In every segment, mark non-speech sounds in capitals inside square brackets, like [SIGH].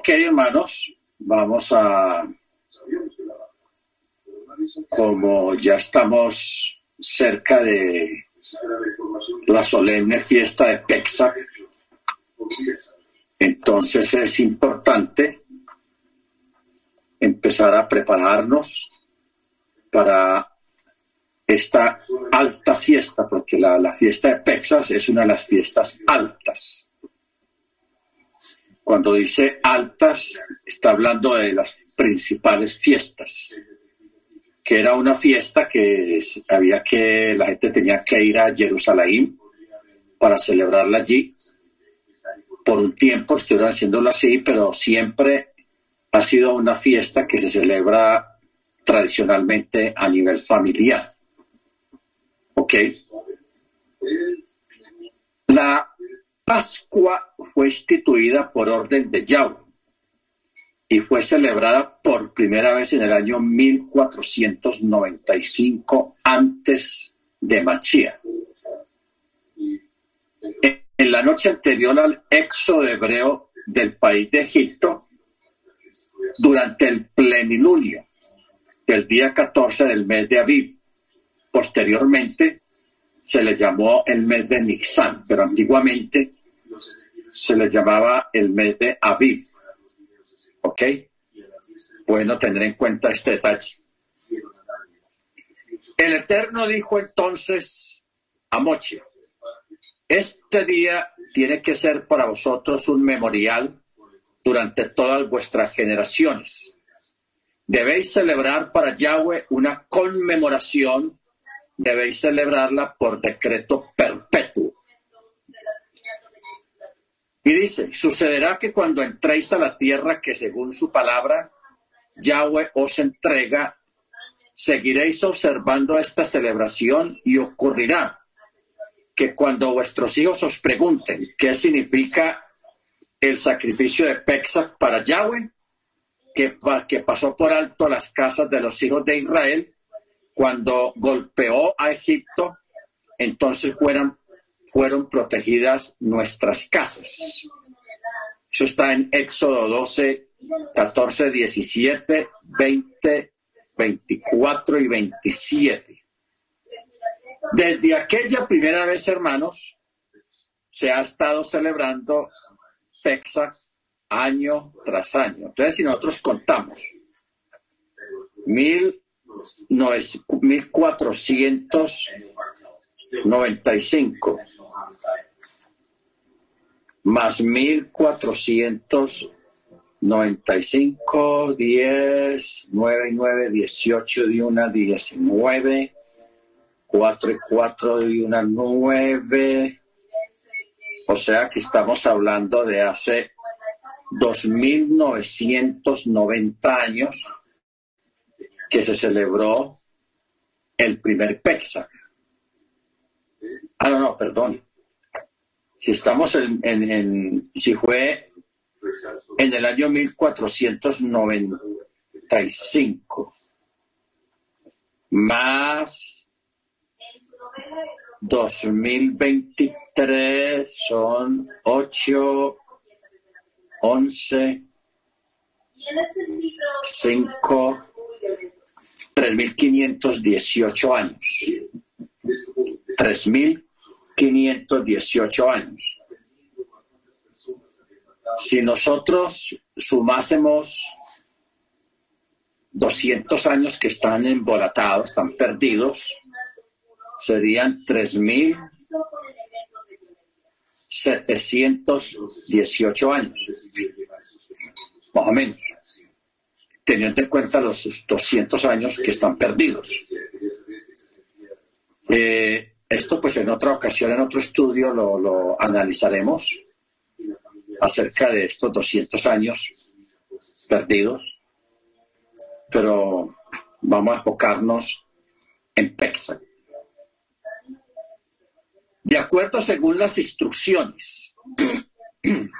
Ok, hermanos, vamos a, como ya estamos cerca de la solemne fiesta de Pexac, entonces es importante empezar a prepararnos para esta alta fiesta, porque la, la fiesta de Pexas es una de las fiestas altas. Cuando dice altas, está hablando de las principales fiestas, que era una fiesta que había que, la gente tenía que ir a Jerusalén para celebrarla allí. Por un tiempo estuvieron haciéndolo así, pero siempre ha sido una fiesta que se celebra tradicionalmente a nivel familiar. ¿Ok? La Pascua fue instituida por orden de Yahweh y fue celebrada por primera vez en el año 1495 antes de Machía. En la noche anterior al éxodo hebreo del país de Egipto, durante el plenilunio del día 14 del mes de Aviv. Posteriormente se le llamó el mes de Nixán, pero antiguamente se le llamaba el mes de Aviv. ¿Ok? Bueno, tener en cuenta este detalle. El Eterno dijo entonces a Moche, este día tiene que ser para vosotros un memorial durante todas vuestras generaciones. Debéis celebrar para Yahweh una conmemoración, debéis celebrarla por decreto perpetuo. Y dice, sucederá que cuando entréis a la tierra que según su palabra Yahweh os entrega, seguiréis observando esta celebración y ocurrirá que cuando vuestros hijos os pregunten qué significa el sacrificio de Pesach para Yahweh, que, que pasó por alto las casas de los hijos de Israel cuando golpeó a Egipto, entonces fueron, fueron protegidas nuestras casas. Eso está en Éxodo 12, 14, 17, 20, 24 y 27. Desde aquella primera vez, hermanos, se ha estado celebrando Texas año tras año. Entonces, si nosotros contamos mil, no es, 1495 más 1495, 10, 9 y 9, 18 de una, 19, 4 y 4 de una, 9, o sea que estamos hablando de hace 2.990 años que se celebró el primer Pesach. Ah, no, no, perdón. Si estamos en, en, si fue en el año 1495, más 2023 son 8, 11, 5, 3.518 años. 3.518 años. Si nosotros sumásemos 200 años que están embolatados, están perdidos, serían 3.718 años, más o menos, teniendo en cuenta los 200 años que están perdidos. Eh, esto pues en otra ocasión, en otro estudio, lo, analizaremos acerca de estos 200 años perdidos, pero vamos a enfocarnos en Pexa. De acuerdo según las instrucciones, [CLEARS THROAT] en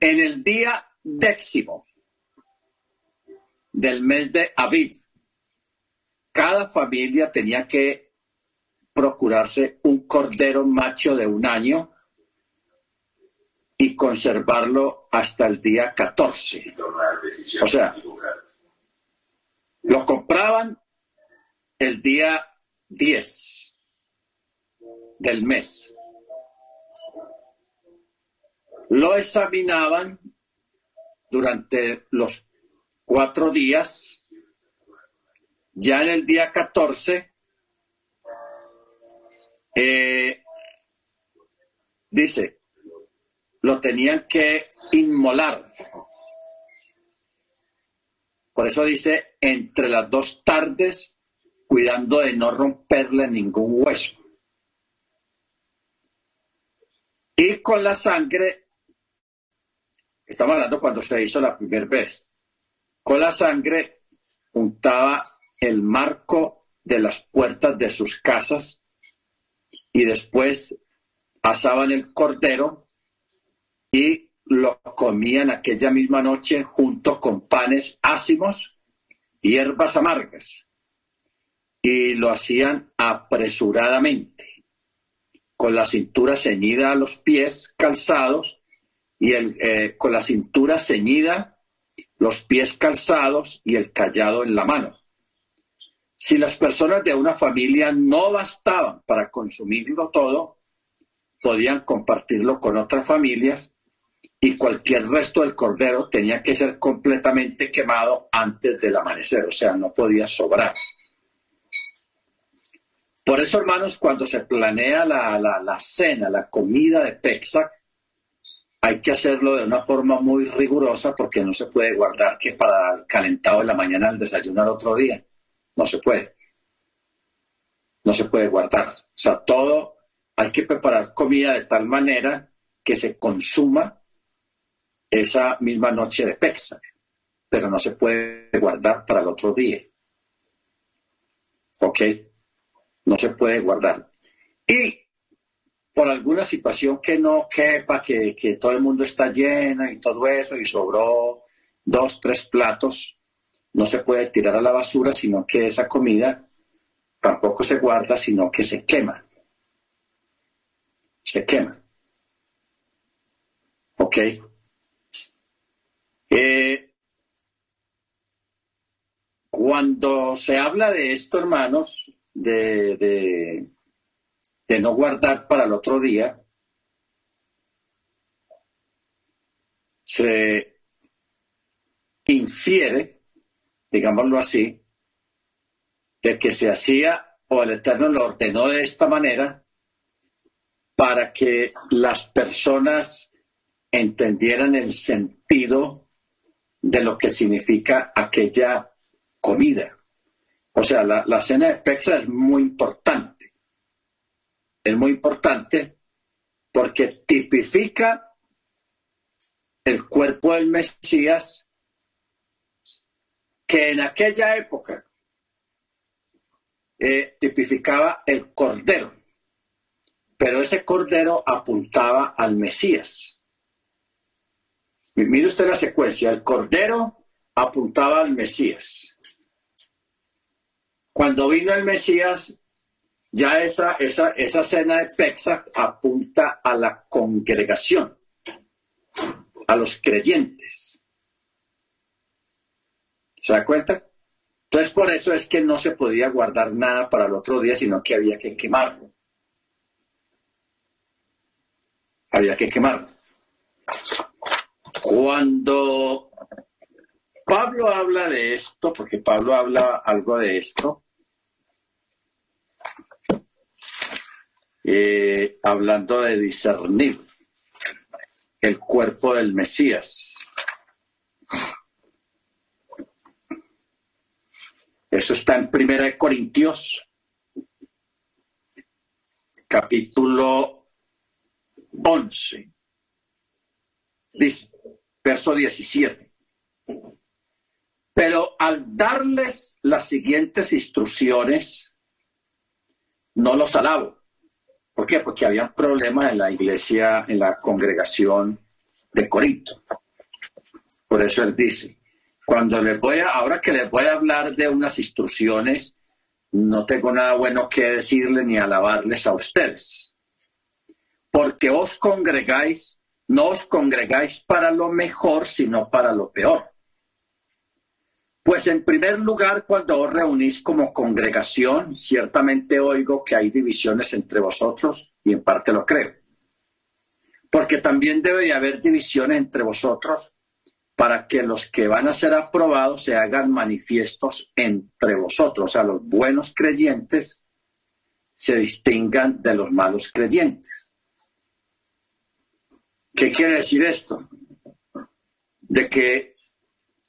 el día décimo del mes de Aviv, cada familia tenía que procurarse un cordero macho de un año y conservarlo hasta el día 14. O sea, lo compraban el día 10 del mes. Lo examinaban durante los cuatro días. Ya en el día 14, eh, dice, lo tenían que inmolar. Por eso dice, entre las dos tardes, cuidando de no romperle ningún hueso. Y con la sangre, estamos hablando cuando se hizo la primera vez, con la sangre untaba el marco de las puertas de sus casas y después asaban el cordero y lo comían aquella misma noche junto con panes ácimos y hierbas amargas. Y lo hacían apresuradamente, con la cintura ceñida a los pies calzados y el, eh, con la cintura ceñida, los pies calzados y el callado en la mano. Si las personas de una familia no bastaban para consumirlo todo, podían compartirlo con otras familias y cualquier resto del cordero tenía que ser completamente quemado antes del amanecer, o sea, no podía sobrar. Por eso, hermanos, cuando se planea la, la, cena, la comida de Pexac, hay que hacerlo de una forma muy rigurosa porque no se puede guardar que para el calentado de la mañana el desayuno al otro día. No se puede. No se puede guardar. O sea, todo hay que preparar comida de tal manera que se consuma esa misma noche de Pesach, pero no se puede guardar para el otro día. ¿Ok? No se puede guardar. Y por alguna situación que no quepa, que, que todo el mundo está lleno y todo eso, y sobró dos, tres platos, no se puede tirar a la basura, sino que esa comida tampoco se guarda, sino que se quema. Se quema. ¿Ok? Eh, cuando se habla de esto, hermanos, de, de, no guardar para el otro día, se infiere, digámoslo así, de que se hacía o el Eterno lo ordenó de esta manera para que las personas entendieran el sentido de lo que significa aquella comida. O sea, la, cena de Pexa es muy importante. Es muy importante porque tipifica el cuerpo del Mesías que en aquella época eh, tipificaba el cordero, pero ese cordero apuntaba al Mesías. Mire usted la secuencia. El Cordero apuntaba al Mesías. Cuando vino el Mesías, ya esa, esa, esa cena de Pexa apunta a la congregación, a los creyentes. ¿Se da cuenta? Entonces por eso es que no se podía guardar nada para el otro día, sino que había que quemarlo. Había que quemarlo. Cuando Pablo habla de esto, porque Pablo habla algo de esto, eh, hablando de discernir el cuerpo del Mesías. Eso está en Primera de Corintios, capítulo 11. Dice, verso 17. Pero al darles las siguientes instrucciones, no los alabo. ¿Por qué? Porque había problemas en la iglesia, en la congregación de Corinto. Por eso él dice, cuando les voy a, ahora que les voy a hablar de unas instrucciones, no tengo nada bueno que decirle ni alabarles a ustedes. Porque os congregáis no os congregáis para lo mejor, sino para lo peor. Pues en primer lugar, cuando os reunís como congregación, ciertamente oigo que hay divisiones entre vosotros y en parte lo creo. Porque también debe de haber divisiones entre vosotros para que los que van a ser aprobados se hagan manifiestos entre vosotros, o sea, los buenos creyentes se distingan de los malos creyentes. ¿Qué quiere decir esto? De que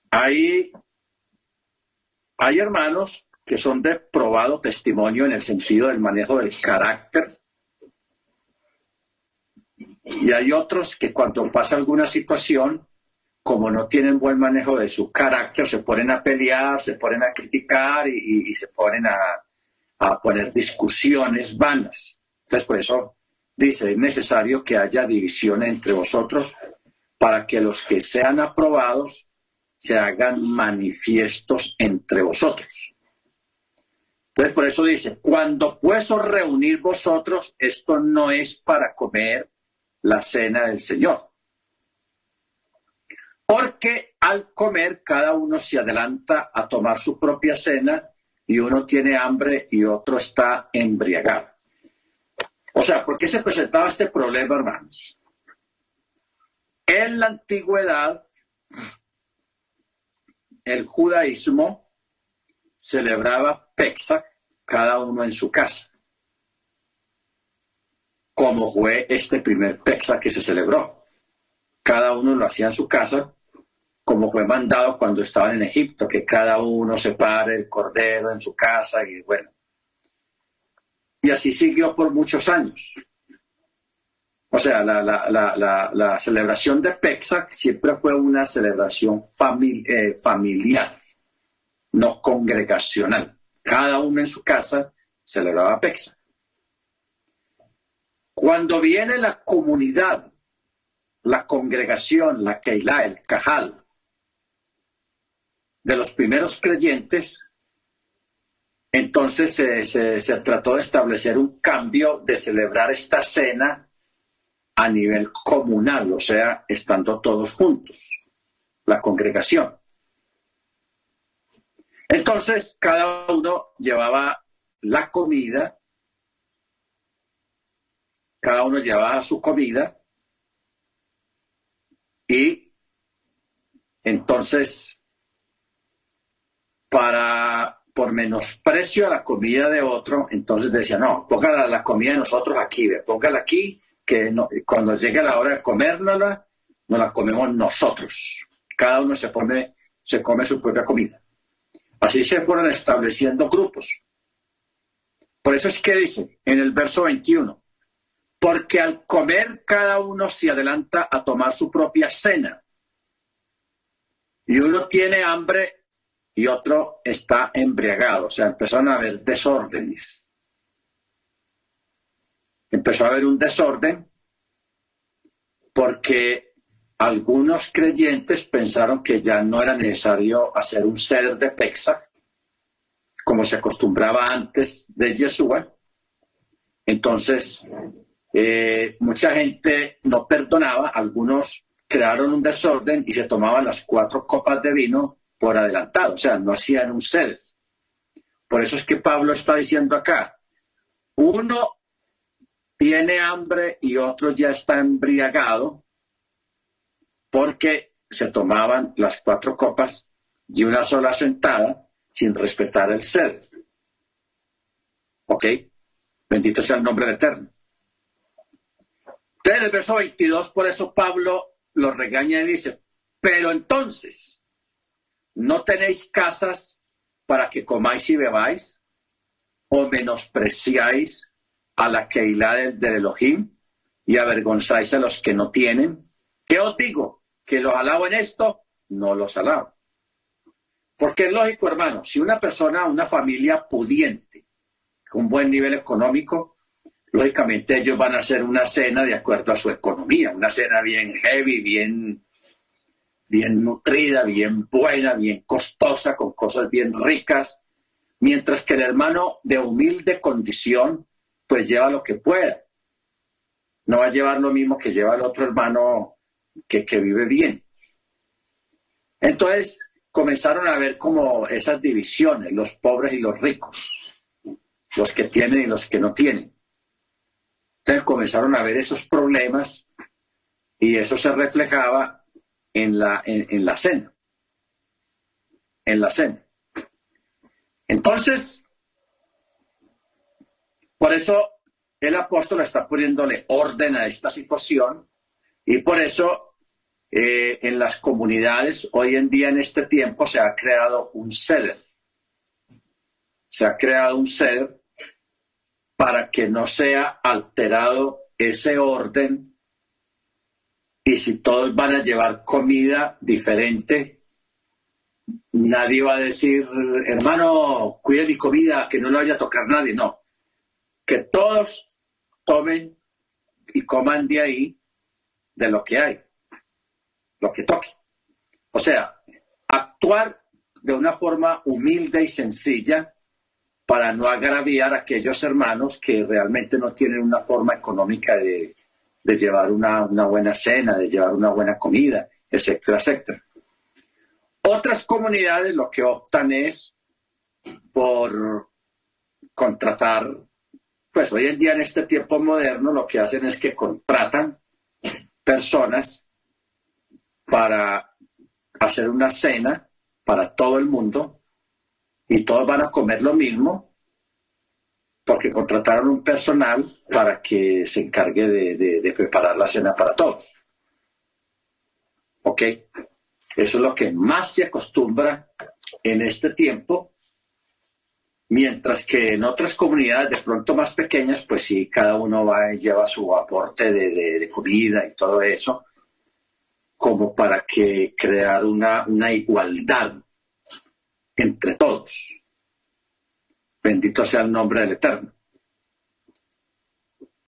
hay, hay hermanos que son de probado testimonio en el sentido del manejo del carácter y hay otros que cuando pasa alguna situación como no tienen buen manejo de su carácter, se ponen a pelear, se ponen a criticar y, se ponen a, a, poner discusiones vanas. Entonces, por eso dice, es necesario que haya división entre vosotros para que los que sean aprobados se hagan manifiestos entre vosotros. Entonces, por eso dice, cuando pues os reunir vosotros, esto no es para comer la cena del Señor porque al comer cada uno se adelanta a tomar su propia cena y uno tiene hambre y otro está embriagado. O sea, ¿por qué se presentaba este problema, hermanos? En la antigüedad, el judaísmo celebraba Pesach cada uno en su casa, como fue este primer Pesach que se celebró. Cada uno lo hacía en su casa como fue mandado cuando estaban en Egipto, que cada uno separe el cordero en su casa y bueno. Y así siguió por muchos años. O sea, la, celebración de Pesach siempre fue una celebración eh, familiar, no congregacional. Cada uno en su casa celebraba Pesach. Cuando viene la comunidad, la congregación, la Keilah, el Cajal, de los primeros creyentes, entonces se, trató de establecer un cambio de celebrar esta cena a nivel comunal, o sea, estando todos juntos, la congregación. Entonces, cada uno llevaba la comida, cada uno llevaba su comida y entonces para por menosprecio a la comida de otro, entonces decía, no, ponga la, comida de nosotros aquí, póngala aquí, que cuando llegue la hora de comérnosla, nos la comemos nosotros. Cada uno se, pone, se come su propia comida. Así se fueron estableciendo grupos. Por eso es que dice en el verso 21, porque al comer cada uno se adelanta a tomar su propia cena. Y uno tiene hambre y otro está embriagado. O sea, empezaron a haber desórdenes. Empezó a haber un desorden porque algunos creyentes pensaron que ya no era necesario hacer un ser de Pexa, como se acostumbraba antes de Yeshua. Entonces, eh, mucha gente no perdonaba, algunos crearon un desorden y se tomaban las cuatro copas de vino por adelantado, o sea, no hacían un ser. Por eso es que Pablo está diciendo acá, uno tiene hambre y otro ya está embriagado porque se tomaban las cuatro copas de una sola sentada sin respetar el ser. ¿Ok? Bendito sea el nombre del Eterno. Entonces, en el verso 22, por eso Pablo lo regaña y dice, pero entonces, ¿No tenéis casas para que comáis y bebáis? ¿O menospreciáis a la Keilah del, del Elohim y avergonzáis a los que no tienen? ¿Qué os digo? ¿Que los alabo en esto? No los alabo. Porque es lógico, hermano, si una persona, una familia pudiente, con buen nivel económico, lógicamente ellos van a hacer una cena de acuerdo a su economía, una cena bien heavy, bien bien nutrida, bien buena, bien costosa, con cosas bien ricas, mientras que el hermano de humilde condición, pues lleva lo que pueda. no va a llevar lo mismo que lleva el otro hermano que, que vive bien. Entonces comenzaron a ver como esas divisiones, los pobres y los ricos, los que tienen y los que no tienen. Entonces comenzaron a ver esos problemas y eso se reflejaba en la, en, la cena. En la cena. Entonces, por eso el apóstol está poniéndole orden a esta situación y por eso eh, en las comunidades hoy en día en este tiempo se ha creado un ceder. Se ha creado un ceder para que no sea alterado ese orden y si todos van a llevar comida diferente, nadie va a decir, hermano, cuide mi comida, que no le vaya a tocar nadie, no. Que todos tomen y coman de ahí, de lo que hay, lo que toque. O sea, actuar de una forma humilde y sencilla para no agraviar a aquellos hermanos que realmente no tienen una forma económica de, llevar una, buena cena, de llevar una buena comida, etcétera, etcétera. Otras comunidades lo que optan es por contratar, pues hoy en día en este tiempo moderno lo que hacen es que contratan personas para hacer una cena para todo el mundo y todos van a comer lo mismo porque contrataron un personal para que se encargue de, preparar la cena para todos. ¿Ok? Eso es lo que más se acostumbra en este tiempo, mientras que en otras comunidades de pronto más pequeñas, pues sí, cada uno va y lleva su aporte de, comida y todo eso, como para que crear una igualdad entre todos. Bendito sea el nombre del Eterno.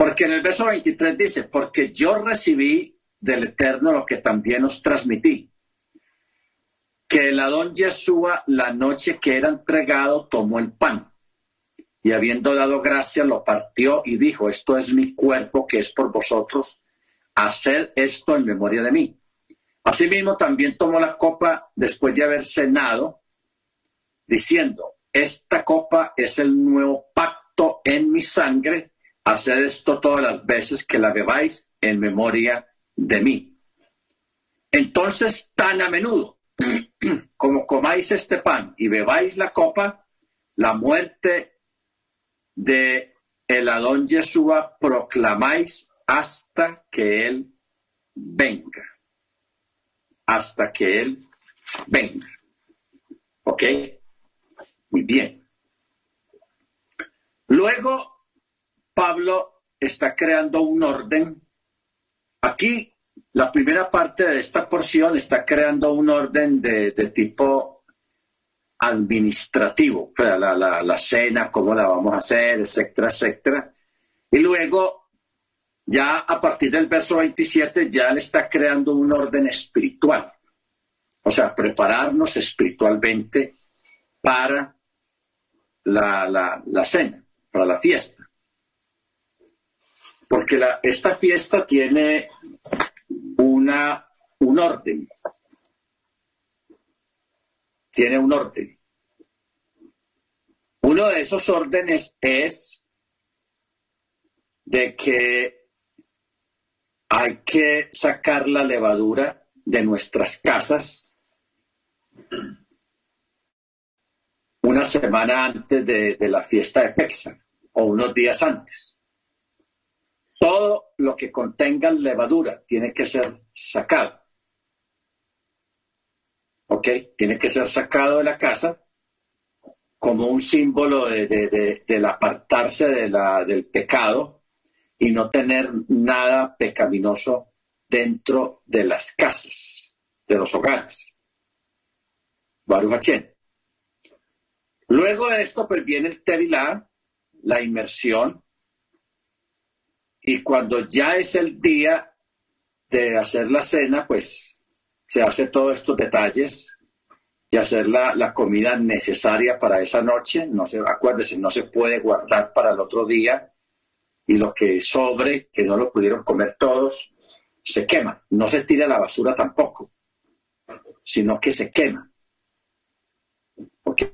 Porque en el verso 23 dice, porque yo recibí del Eterno lo que también os transmití, que el Adón Yeshua la noche que era entregado tomó el pan y habiendo dado gracia lo partió y dijo, esto es mi cuerpo que es por vosotros, haced esto en memoria de mí. Asimismo también tomó la copa después de haber cenado diciendo, esta copa es el nuevo pacto en mi sangre, haced esto todas las veces que la bebáis en memoria de mí. Entonces, tan a menudo [CLEARS THROAT] como comáis este pan y bebáis la copa, la muerte de el Adón Yeshua proclamáis hasta que Él venga. Hasta que Él venga. ¿Ok? Muy bien. Luego, Pablo está creando un orden. Aquí, la primera parte de esta porción está creando un orden de, tipo administrativo, la, la, la cena, cómo la vamos a hacer, etcétera, etcétera. Y luego, ya a partir del verso 27, ya le está creando un orden espiritual. O sea, prepararnos espiritualmente para la, la, cena, para la fiesta. Porque la, esta fiesta tiene una, un orden. Tiene un orden. Uno de esos órdenes es de que hay que sacar la levadura de nuestras casas una semana antes de, la fiesta de Pexa o unos días antes. Todo lo que contenga levadura tiene que ser sacado. ¿Ok? Tiene que ser sacado de la casa como un símbolo de, del apartarse de la, del pecado y no tener nada pecaminoso dentro de las casas, de los hogares. Baruch Luego de esto, pues viene el tevilá, la inmersión, y cuando ya es el día de hacer la cena, pues se hace todos estos detalles y hacer la, comida necesaria para esa noche. No se, acuérdese, no se puede guardar para el otro día. y lo que sobre, que no lo pudieron comer todos, se quema. No se tira a la basura tampoco, sino que se quema. Porque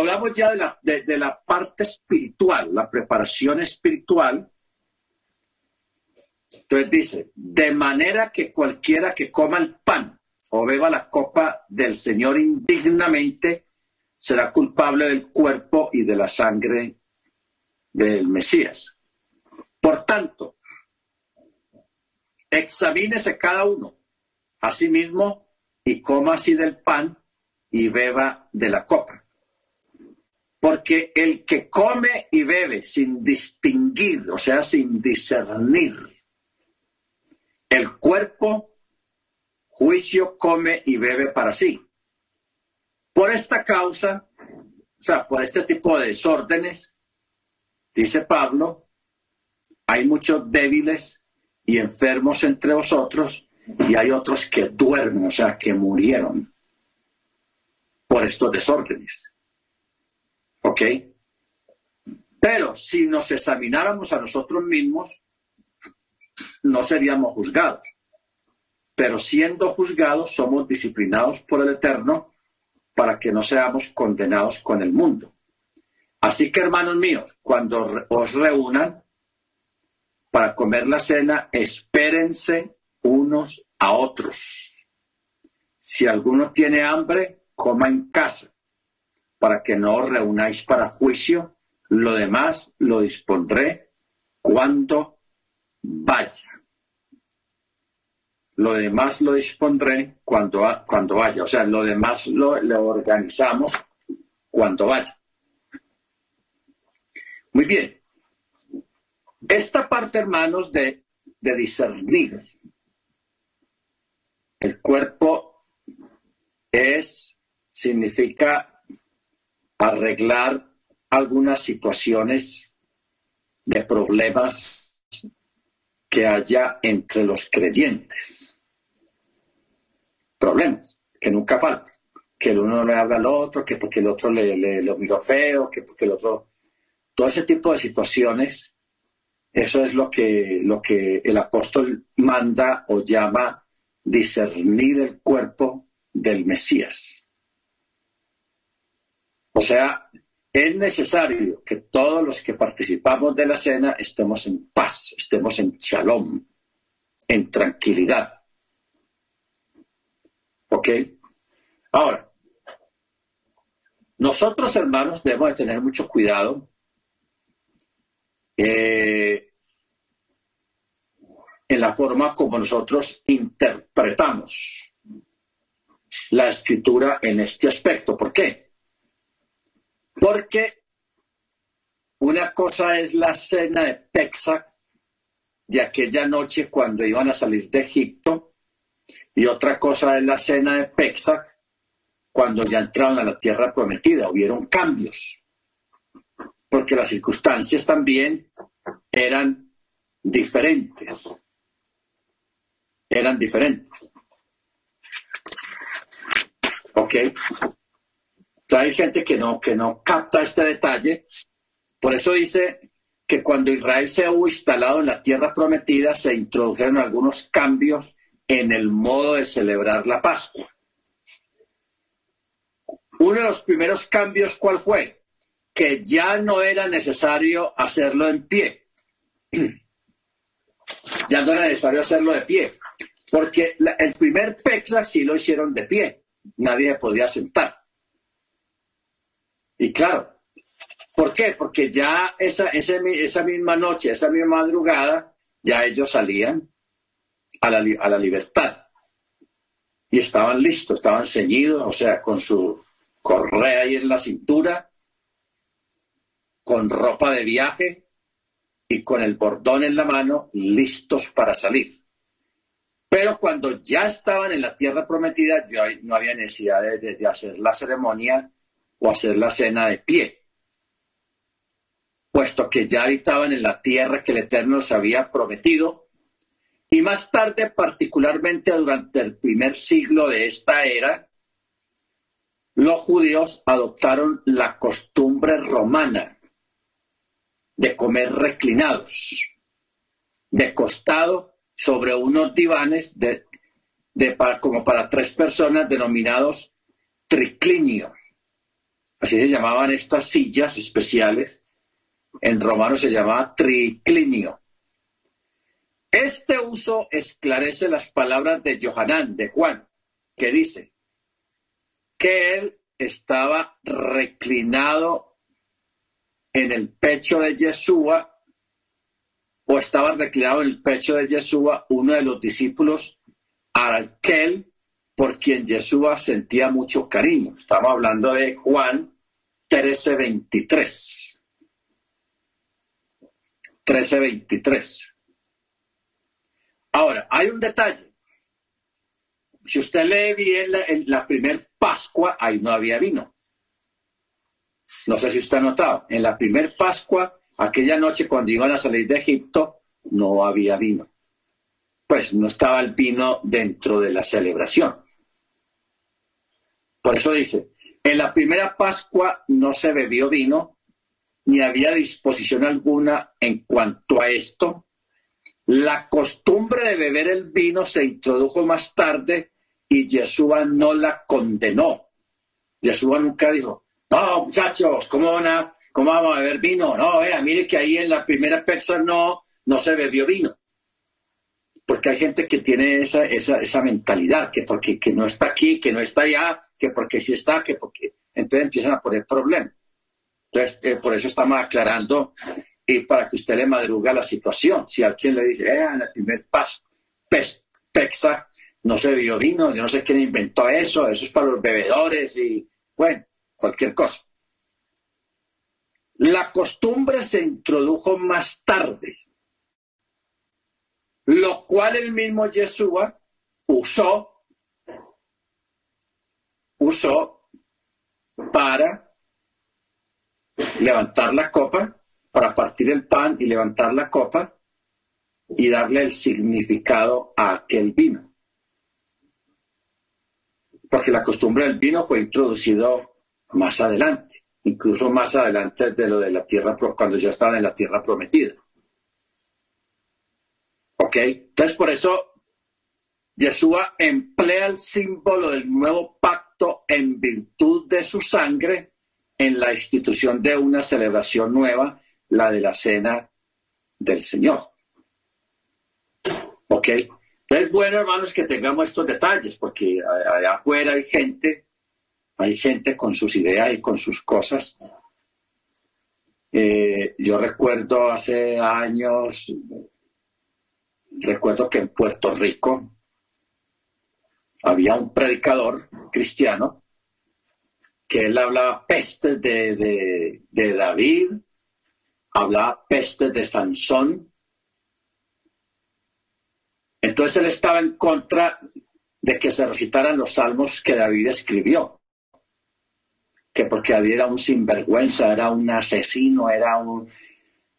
Hablamos ya de la, de la parte espiritual, la preparación espiritual, entonces dice, de manera que cualquiera que coma el pan o beba la copa del Señor indignamente, será culpable del cuerpo y de la sangre del Mesías. Por tanto, examínese cada uno a sí mismo y coma así del pan y beba de la copa. Porque el que come y bebe sin distinguir, o sea, sin discernir, el cuerpo, juicio come y bebe para sí. Por esta causa, o sea, por este tipo de desórdenes, dice Pablo, hay muchos débiles y enfermos entre vosotros y hay otros que duermen, o sea, que murieron por estos desórdenes. ¿Ok? Pero si nos examináramos a nosotros mismos, no seríamos juzgados. Pero siendo juzgados, somos disciplinados por el Eterno para que no seamos condenados con el mundo. Así que, hermanos míos, cuando os reúnan para comer la cena, espérense unos a otros. Si alguno tiene hambre, coma en casa, para que no os reunáis para juicio. Lo demás lo dispondré cuando vaya. Lo demás lo dispondré cuando, cuando vaya. O sea, lo demás lo, organizamos cuando vaya. Muy bien. Esta parte, hermanos, de, de discernir el cuerpo es, significa arreglar algunas situaciones de problemas que haya entre los creyentes. Problemas que nunca faltan. Que el uno le habla al otro, que porque el otro le, lo miró feo, que porque el otro... Todo ese tipo de situaciones, eso es lo que, lo que el apóstol manda o llama discernir el cuerpo del Mesías. O sea, es necesario que todos los que participamos de la cena estemos en paz, estemos en shalom, en tranquilidad. ¿Ok? Ahora, nosotros hermanos debemos de tener mucho cuidado eh, en la forma como nosotros interpretamos la escritura en este aspecto. ¿Por qué? Porque una cosa es la cena de Pesach de aquella noche cuando iban a salir de Egipto y otra cosa es la cena de Pesach cuando ya entraron a la tierra prometida. Hubieron cambios porque las circunstancias también eran diferentes. Eran diferentes. ¿Ok? Hay gente que no, que no capta este detalle. Por eso dice que cuando Israel se hubo instalado en la tierra prometida, se introdujeron algunos cambios en el modo de celebrar la Pascua. Uno de los primeros cambios, ¿cuál fue? Que ya no era necesario hacerlo en pie. [CLEARS THROAT] ya no era necesario hacerlo de pie. Porque el primer Pexa sí lo hicieron de pie. Nadie podía sentar. Y claro, ¿por qué? Porque ya esa, esa misma noche, esa misma madrugada, ya ellos salían a la, a la libertad. Y estaban listos, estaban ceñidos, o sea, con su correa ahí en la cintura, con ropa de viaje y con el bordón en la mano, listos para salir. Pero cuando ya estaban en la tierra prometida, ya no había necesidad de hacer la ceremonia o hacer la cena de pie, puesto que ya habitaban en la tierra que el Eterno les había prometido, y más tarde, particularmente durante el primer siglo de esta era, los judíos adoptaron la costumbre romana de comer reclinados, de costado sobre unos divanes de, de, como para tres personas denominados triclinio. Así se llamaban estas sillas especiales. En romano se llamaba triclinio. Este uso esclarece las palabras de Johanán, de Juan, que dice que él estaba reclinado en el pecho de Yeshua o estaba reclinado en el pecho de Yeshua uno de los discípulos, aquel por quien Yeshua sentía mucho cariño. Estamos hablando de Juan 13:23. 13:23. Ahora, hay un detalle. Si usted lee bien la, en la primer Pascua, ahí no había vino. No sé si usted ha notado. En la primer Pascua, aquella noche cuando iban a salir de Egipto, no había vino. Pues no estaba el vino dentro de la celebración. Por eso dice, en la primera Pascua no se bebió vino, ni había disposición alguna en cuanto a esto. La costumbre de beber el vino se introdujo más tarde y Yeshua no la condenó. Yeshua nunca dijo, no, muchachos, ¿cómo, van ¿cómo vamos a beber vino? No, vea, mire que ahí en la primera pexa no, no se bebió vino. Porque hay gente que tiene esa, esa, esa mentalidad, que porque que no está aquí, que no está allá, que porque sí está, que porque... Entonces empiezan a poner problemas. Entonces, eh, por eso estamos aclarando y para que usted le madruga la situación. Si alguien le dice, eh, en el primer pas, pexa no se bebió vino, yo no sé quién inventó eso, eso es para los bebedores y, bueno, cualquier cosa. La costumbre se introdujo más tarde, lo cual el mismo Yeshua usó, usó para levantar la copa, para partir el pan y levantar la copa y darle el significado a aquel vino. Porque la costumbre del vino fue introducido más adelante incluso más adelante de lo de la tierra, cuando ya estaban en la tierra prometida. ¿Ok? Entonces, por eso, Yeshua emplea el símbolo del nuevo pacto en virtud de su sangre en la institución de una celebración nueva, la de la cena del Señor. ¿Ok? Es bueno, hermanos, que tengamos estos detalles, porque allá afuera hay gente hay gente con sus ideas y con sus cosas. Eh, yo recuerdo hace años, recuerdo que en Puerto Rico había un predicador cristiano que él hablaba pestes de, de David, hablaba pestes de Sansón. Entonces él estaba en contra de que se recitaran los salmos que David escribió que porque David era un sinvergüenza, era un asesino, era un...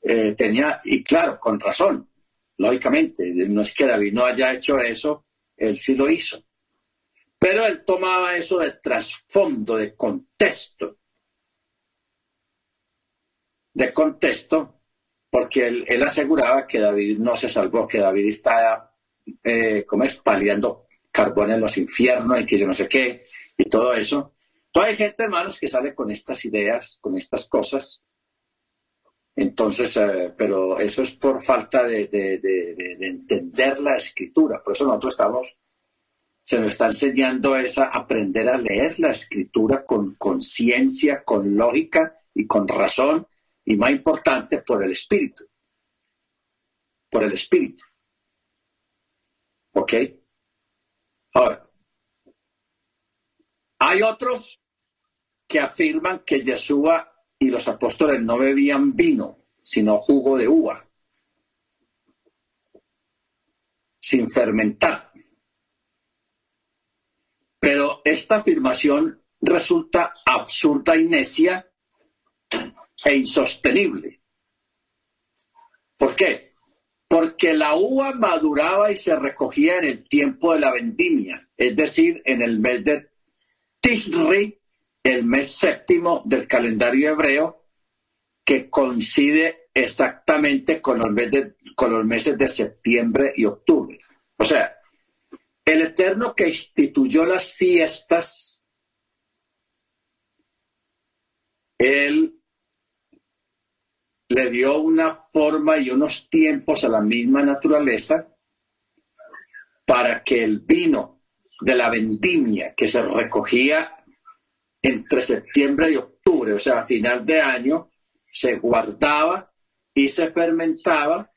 Eh, tenía, y claro, con razón, lógicamente, no es que David no haya hecho eso, él sí lo hizo. Pero él tomaba eso de trasfondo, de contexto, de contexto, porque él, aseguraba que David no se salvó, que David estaba, eh, como es, paliando carbón en los infiernos y que yo no sé qué, y todo eso. Toda hay gente, hermanos, que sale con estas ideas, con estas cosas. Entonces, eh, pero eso es por falta de, entender la escritura. Por eso nosotros estamos, se nos está enseñando esa aprender a leer la escritura con conciencia, con lógica y con razón, y más importante, por el espíritu. Por el espíritu. ¿Ok? Ahora, hay otros que afirman que Yeshua y los apóstoles no bebían vino, sino jugo de uva, sin fermentar. Pero esta afirmación resulta absurda y necia e insostenible. ¿Por qué? Porque la uva maduraba y se recogía en el tiempo de la vendimia, es decir, en el mes de Tishri el mes séptimo del calendario hebreo, que coincide exactamente con los, de, con los meses de septiembre y octubre. O sea, el Eterno que instituyó las fiestas, Él le dio una forma y unos tiempos a la misma naturaleza para que el vino de la vendimia que se recogía entre septiembre y octubre, o sea, a final de año, se guardaba y se fermentaba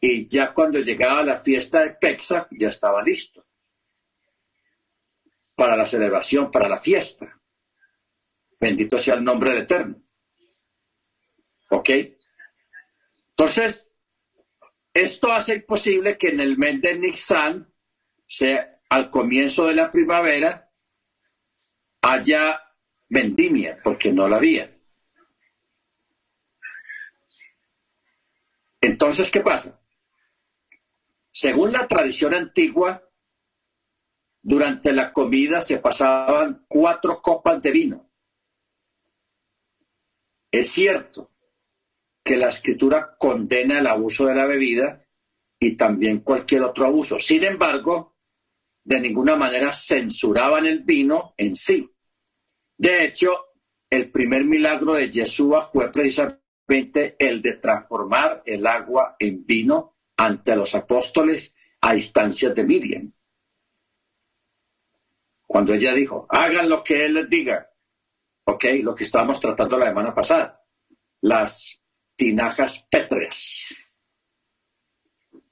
y ya cuando llegaba la fiesta de Pexa ya estaba listo para la celebración, para la fiesta. Bendito sea el nombre del Eterno. ¿Ok? Entonces, esto hace posible que en el mes de Nixan, sea al comienzo de la primavera, haya vendimia, porque no la había. Entonces, ¿qué pasa? Según la tradición antigua, durante la comida se pasaban cuatro copas de vino. Es cierto que la escritura condena el abuso de la bebida y también cualquier otro abuso. Sin embargo, de ninguna manera censuraban el vino en sí. De hecho, el primer milagro de Yeshua fue precisamente el de transformar el agua en vino ante los apóstoles a instancias de Miriam. Cuando ella dijo, hagan lo que él les diga. Ok, lo que estábamos tratando la semana pasada. Las tinajas pétreas.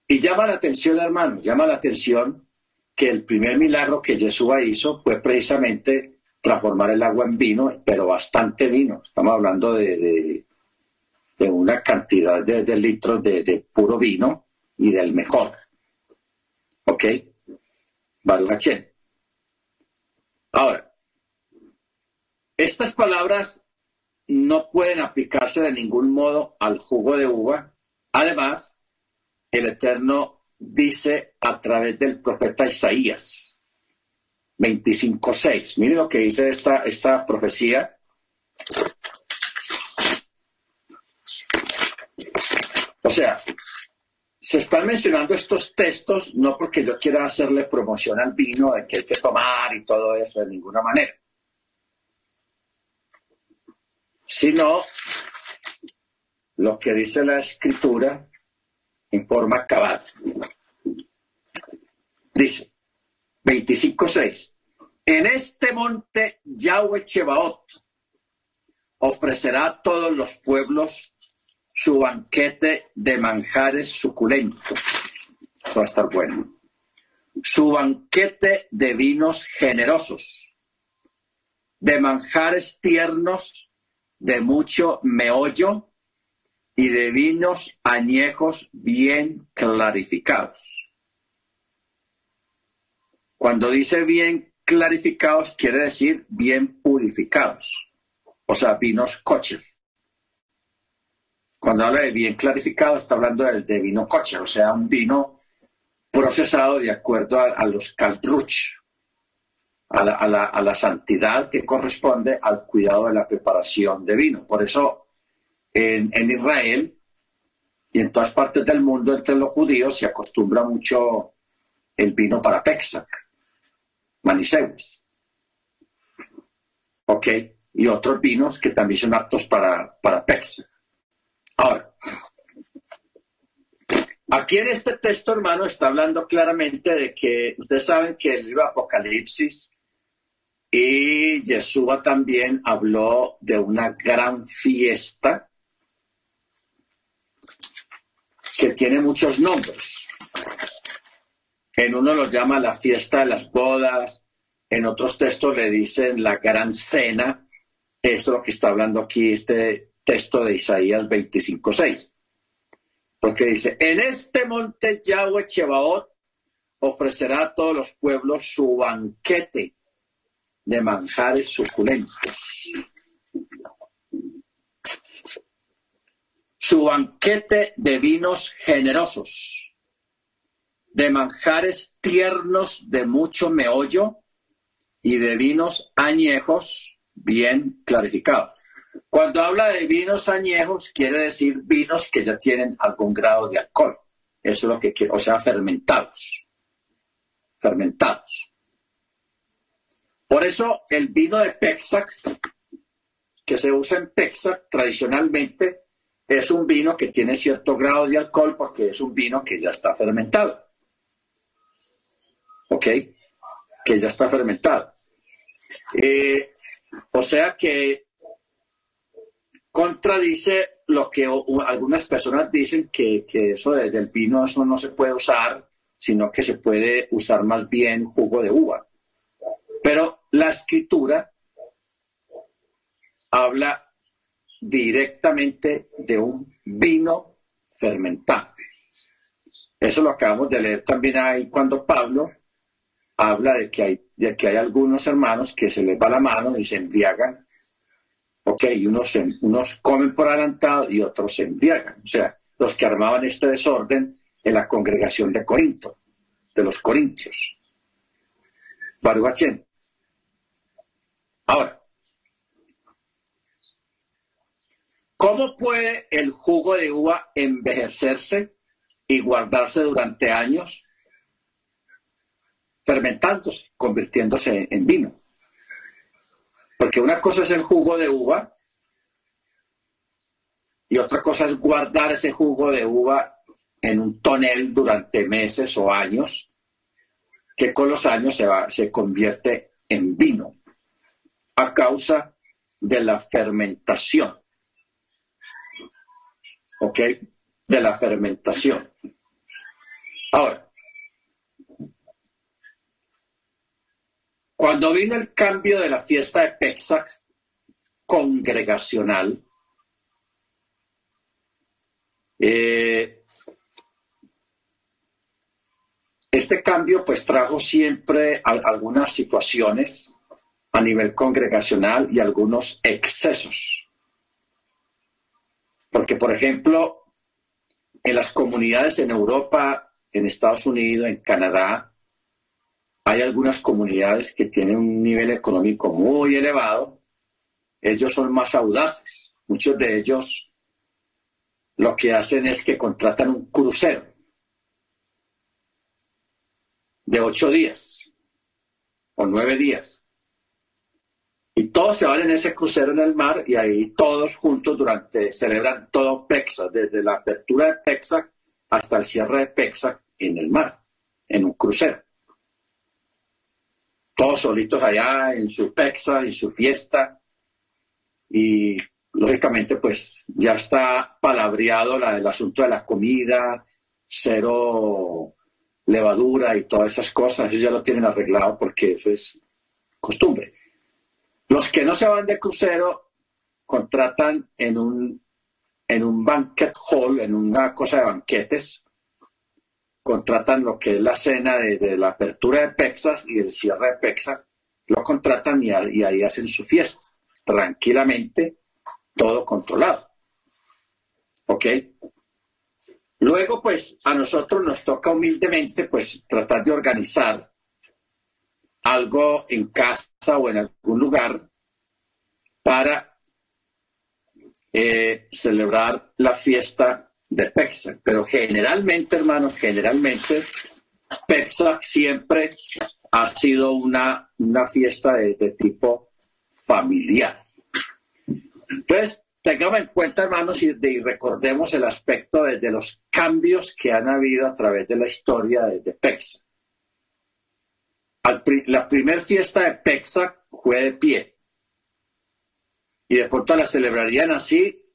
Y llama la atención, hermano, llama la atención que el primer milagro que Yeshua hizo fue precisamente transformar el agua en vino, pero bastante vino. Estamos hablando de, de, una cantidad de, litros de, puro vino y del mejor. ¿Ok? Baruch Ahora, estas palabras no pueden aplicarse de ningún modo al jugo de uva. Además, el Eterno dice a través del profeta Isaías 25.6. Miren lo que dice esta, esta profecía. O sea, se están mencionando estos textos no porque yo quiera hacerle promoción al vino de que hay que tomar y todo eso de ninguna manera, sino lo que dice la escritura en forma cabal. Dice 25.6, en este monte Yahweh Chebaot ofrecerá a todos los pueblos su banquete de manjares suculentos. va a estar bueno. Su banquete de vinos generosos, de manjares tiernos, de mucho meollo y de vinos añejos bien clarificados. Cuando dice bien clarificados, quiere decir bien purificados, o sea, vinos coches cuando habla de bien clarificado, está hablando de, vino coche, o sea, un vino procesado de acuerdo a, los caldruch, a la, santidad que corresponde al cuidado de la preparación de vino. Por eso, en, Israel y en todas partes del mundo, entre los judíos, se acostumbra mucho el vino para Pexac, Maniseus. ¿Ok? Y otros vinos que también son aptos para, para Pexac. Ahora, aquí en este texto, hermano, está hablando claramente de que ustedes saben que el libro Apocalipsis y Yeshua también habló de una gran fiesta que tiene muchos nombres. En uno lo llama la fiesta de las bodas, en otros textos le dicen la gran cena. Esto es lo que está hablando aquí este texto de Isaías 25.6. Porque dice, en este monte Yahweh Chebaot ofrecerá a todos los pueblos su banquete de manjares suculentos. Su banquete de vinos generosos, de manjares tiernos de mucho meollo y de vinos añejos bien clarificado. Cuando habla de vinos añejos, quiere decir vinos que ya tienen algún grado de alcohol. Eso es lo que quiere, o sea, fermentados. Fermentados. Por eso el vino de Pexac, que se usa en Pexac tradicionalmente, es un vino que tiene cierto grado de alcohol porque es un vino que ya está fermentado. ¿Ok? Que ya está fermentado. Eh, o sea que contradice lo que algunas personas dicen que, eso del vino eso no se puede usar, sino que se puede usar más bien jugo de uva. Pero la escritura habla directamente de un vino fermentado. Eso lo acabamos de leer también ahí cuando Pablo habla de que hay, de que hay algunos hermanos que se les va la mano y se embriagan. Ok, unos, unos comen por adelantado y otros se embriagan. O sea, los que armaban este desorden en la congregación de Corinto, de los corintios. Baruch Ahora, ¿cómo puede el jugo de uva envejecerse y guardarse durante años? Fermentándose, convirtiéndose en vino. Porque una cosa es el jugo de uva y otra cosa es guardar ese jugo de uva en un tonel durante meses o años, que con los años se, va, se convierte en vino a causa de la fermentación. ¿Ok? De la fermentación. Ahora, cuando vino el cambio de la fiesta de Pexac congregacional, eh, este cambio pues trajo siempre algunas situaciones a nivel congregacional y algunos excesos. Porque, por ejemplo, en las comunidades en Europa, en Estados Unidos, en Canadá, hay algunas comunidades que tienen un nivel económico muy elevado. Ellos son más audaces. Muchos de ellos lo que hacen es que contratan un crucero de ocho días o nueve días y todos se van en ese crucero en el mar y ahí todos juntos durante, celebran todo Pexa, desde la apertura de Pexa hasta el cierre de Pexa en el mar, en un crucero. Todos solitos allá en su Pexa y su fiesta. Y lógicamente pues ya está palabreado la, el asunto de la comida, cero levadura y todas esas cosas. Ellos ya lo tienen arreglado porque eso es costumbre. Los que no se van de crucero contratan en un, en un banquet hall, en una cosa de banquetes, contratan lo que es la cena de, la apertura de Pexas y el cierre de Pexas, lo contratan y, ahí hacen su fiesta, tranquilamente, todo controlado. ¿Ok? Luego, pues, a nosotros nos toca humildemente, pues, tratar de organizar algo en casa o en algún lugar para eh, celebrar la fiesta de Pexac. Pero generalmente, hermanos, generalmente Pexac siempre ha sido una, una fiesta de, tipo familiar. Entonces, tengamos en cuenta, hermanos, y, recordemos el aspecto de, los cambios que han habido a través de la historia de, de la primera fiesta de Pexac fue de pie. Y de pronto la celebrarían así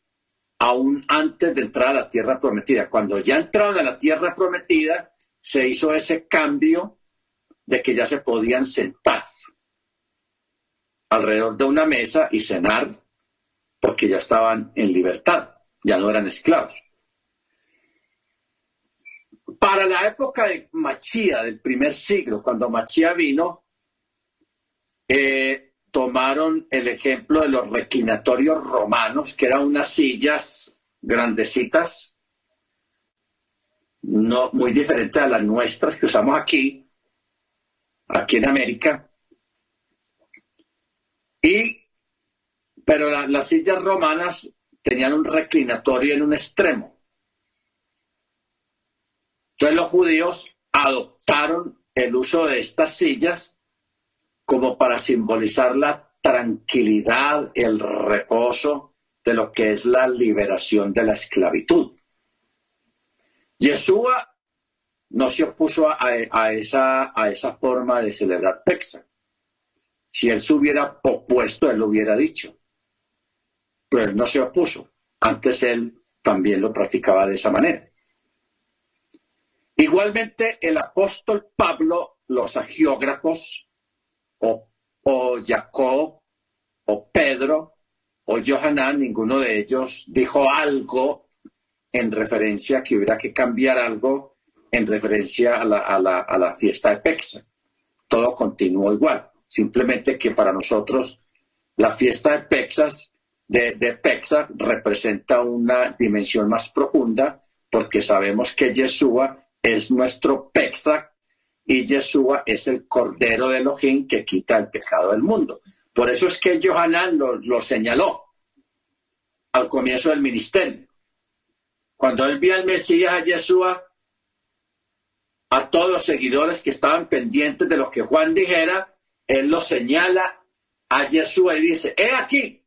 aún antes de entrar a la tierra prometida. Cuando ya entraron a la tierra prometida, se hizo ese cambio de que ya se podían sentar alrededor de una mesa y cenar porque ya estaban en libertad, ya no eran esclavos. Para la época de Machía, del primer siglo, cuando Machía vino, eh, tomaron el ejemplo de los reclinatorios romanos, que eran unas sillas grandecitas, no muy diferentes a las nuestras que usamos aquí, aquí en América. Y Pero las sillas romanas tenían un reclinatorio en un extremo. Entonces los judíos adoptaron el uso de estas sillas como para simbolizar la tranquilidad, el reposo de lo que es la liberación de la esclavitud. Yeshua no se opuso a, esa, forma de celebrar Pexa. Si él se hubiera opuesto, él lo hubiera dicho. Pero él no se opuso. Antes él también lo practicaba de esa manera. Igualmente, el apóstol Pablo, los agiógrafos, o, o Jacob, o Pedro, o Johanan, ninguno de ellos dijo algo en referencia que hubiera que cambiar algo en referencia a la, a la, a la fiesta de Pexa. Todo continuó igual, simplemente que para nosotros la fiesta de Pexas de, de Pexa representa una dimensión más profunda porque sabemos que Yeshua es nuestro Pexa y Yeshua es el Cordero de Elohim que quita el pecado del mundo. Por eso es que Johanan lo, lo señaló al comienzo del ministerio. Cuando él vio al Mesías, a Yeshua, a todos los seguidores que estaban pendientes de lo que Juan dijera, él lo señala a Yeshua y dice, he aquí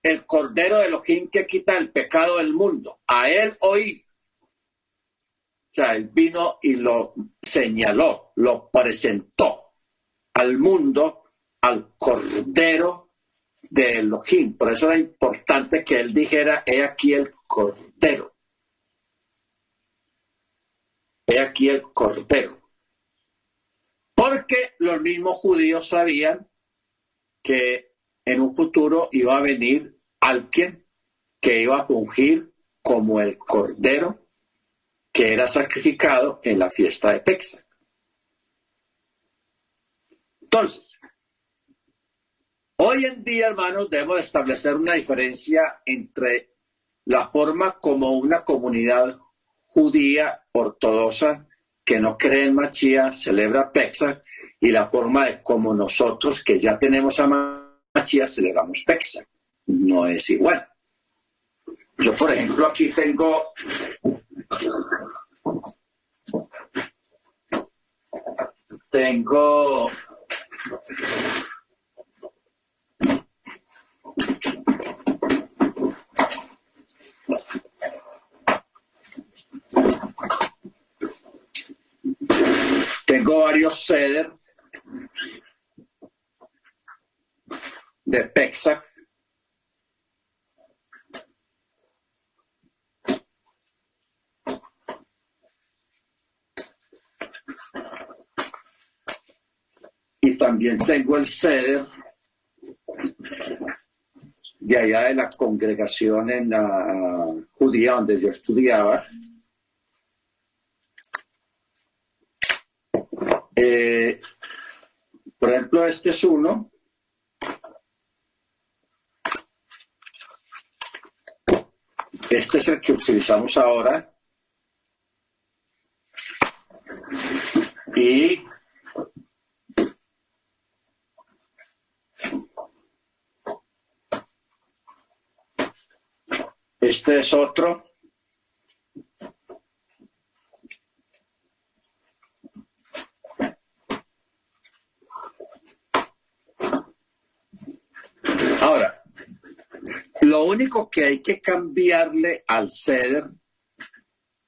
el Cordero de Elohim que quita el pecado del mundo. A él oí. O sea, él vino y lo señaló, lo presentó al mundo, al Cordero de Elohim. Por eso era importante que él dijera, he aquí el Cordero. He aquí el Cordero. Porque los mismos judíos sabían que en un futuro iba a venir alguien que iba a fungir como el Cordero que era sacrificado en la fiesta de Texas. Entonces, hoy en día, hermanos, debemos establecer una diferencia entre la forma como una comunidad judía ortodoxa que no cree en Machía celebra Pesach y la forma de como nosotros que ya tenemos a Machía celebramos Pesach. No es igual. Yo, por ejemplo, aquí tengo tengo Tengo varios ceder de Pexac. Y también tengo el ceder de allá de la congregación en la judía donde yo estudiaba, Eh, por ejemplo, este es uno. Este es el que utilizamos ahora. Y este es otro. Lo único que hay que cambiarle al ceder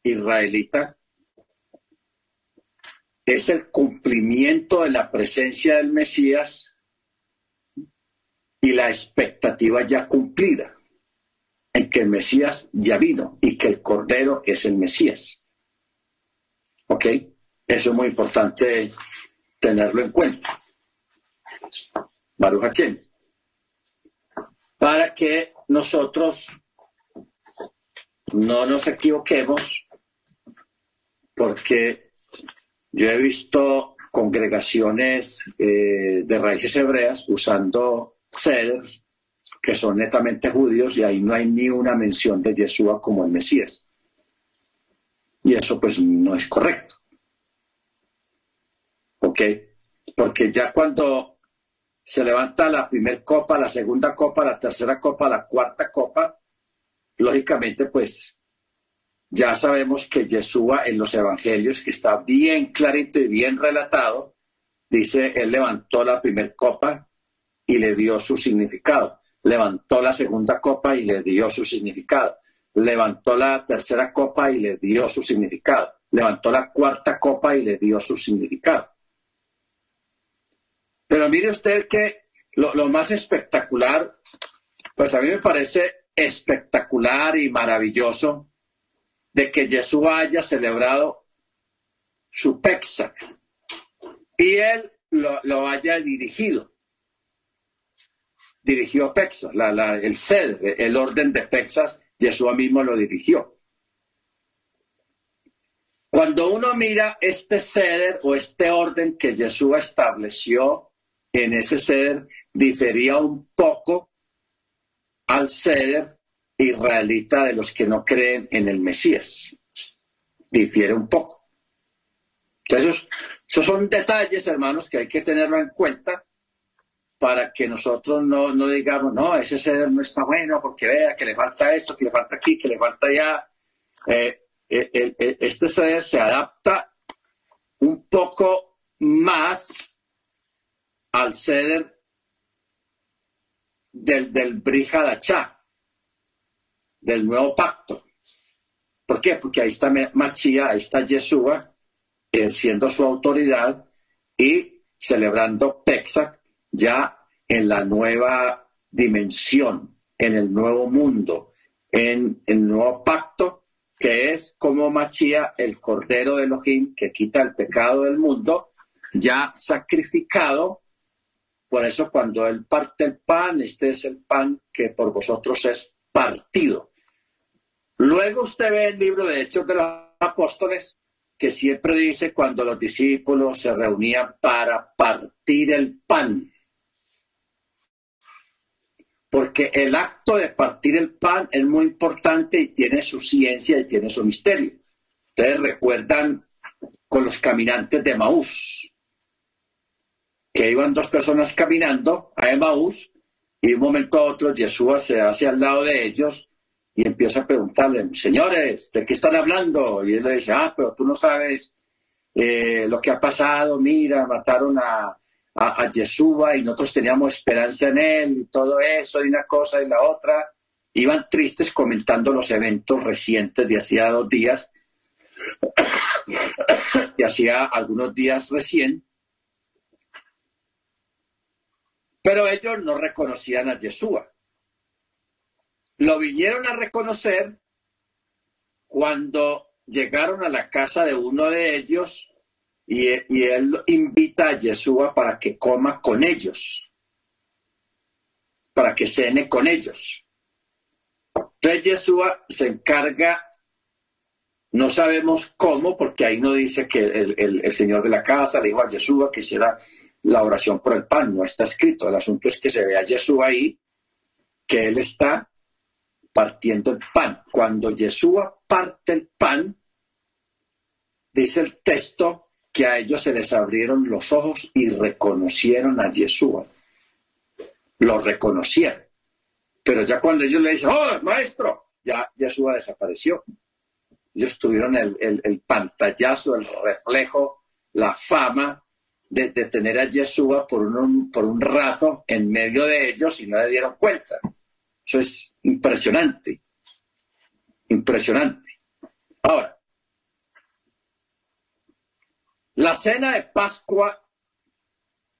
israelita es el cumplimiento de la presencia del Mesías y la expectativa ya cumplida en que el Mesías ya vino y que el Cordero es el Mesías. ¿Ok? Eso es muy importante tenerlo en cuenta. Baruch Para que nosotros no nos equivoquemos porque yo he visto congregaciones eh, de raíces hebreas usando ceders que son netamente judíos y ahí no hay ni una mención de Yeshua como el Mesías. Y eso pues no es correcto. ¿Ok? Porque ya cuando se levanta la primera copa, la segunda copa, la tercera copa, la cuarta copa, lógicamente pues ya sabemos que Yeshua en los evangelios, que está bien clarito y bien relatado, dice, él levantó la primera copa y le dio su significado, levantó la segunda copa y le dio su significado, levantó la tercera copa y le dio su significado, levantó la cuarta copa y le dio su significado. Pero mire usted que lo, más espectacular, pues a mí me parece espectacular y maravilloso de que Jesús haya celebrado su Pexa y él lo, haya dirigido. Dirigió Pexa, el sed, el orden de Pexas, Jesús mismo lo dirigió. Cuando uno mira este ceder o este orden que Jesús estableció en ese ceder, difería un poco al ceder israelita de los que no creen en el Mesías. Difiere un poco. Entonces, esos son detalles, hermanos, que hay que tenerlo en cuenta para que nosotros no, digamos, no, ese ceder no está bueno porque vea que le falta esto, que le falta aquí, que le falta allá. Eh, eh, este ceder se adapta un poco más al ceder del, del Brihadachá, del nuevo pacto. ¿Por qué? Porque ahí está Machía, ahí está Yeshua, ejerciendo su autoridad y celebrando Pexac ya en la nueva dimensión, en el nuevo mundo, en el nuevo pacto, que es como Machía, el Cordero de Elohim, que quita el pecado del mundo, ya sacrificado. Por eso cuando Él parte el pan, este es el pan que por vosotros es partido. Luego usted ve el libro de Hechos de los Apóstoles, que siempre dice cuando los discípulos se reunían para partir el pan. Porque el acto de partir el pan es muy importante y tiene su ciencia y tiene su misterio. Ustedes recuerdan con los caminantes de Maús, que iban dos personas caminando a Maús y de un momento a otro Jesús se hace al lado de ellos y empieza a preguntarle, señores, ¿de qué están hablando? Y él le dice, ah, pero tú no sabes eh, lo que ha pasado, mira, mataron a, a, Yeshua y nosotros teníamos esperanza en él y todo eso y una cosa y la otra. Iban tristes comentando los eventos recientes de hacía dos días, [COUGHS] de hacía algunos días recién. Pero ellos no reconocían a Yeshua lo vinieron a reconocer cuando llegaron a la casa de uno de ellos y, él invita a Yeshua para que coma con ellos, para que cene con ellos. Entonces Yeshua se encarga, no sabemos cómo, porque ahí no dice que el, señor de la casa le dijo a Yeshua que hiciera la oración por el pan, no está escrito. El asunto es que se ve a Yeshua ahí, que él está partiendo el pan. Cuando Yeshua parte el pan, dice el texto que a ellos se les abrieron los ojos y reconocieron a Yeshua. Lo reconocieron. Pero ya cuando ellos le dicen, ¡oh, maestro! Ya Yeshua desapareció. Ellos tuvieron el, pantallazo, el reflejo, la fama de, tener a Yeshua por un, por un rato en medio de ellos y no le dieron cuenta. Eso es impresionante, impresionante. Ahora, la cena de Pascua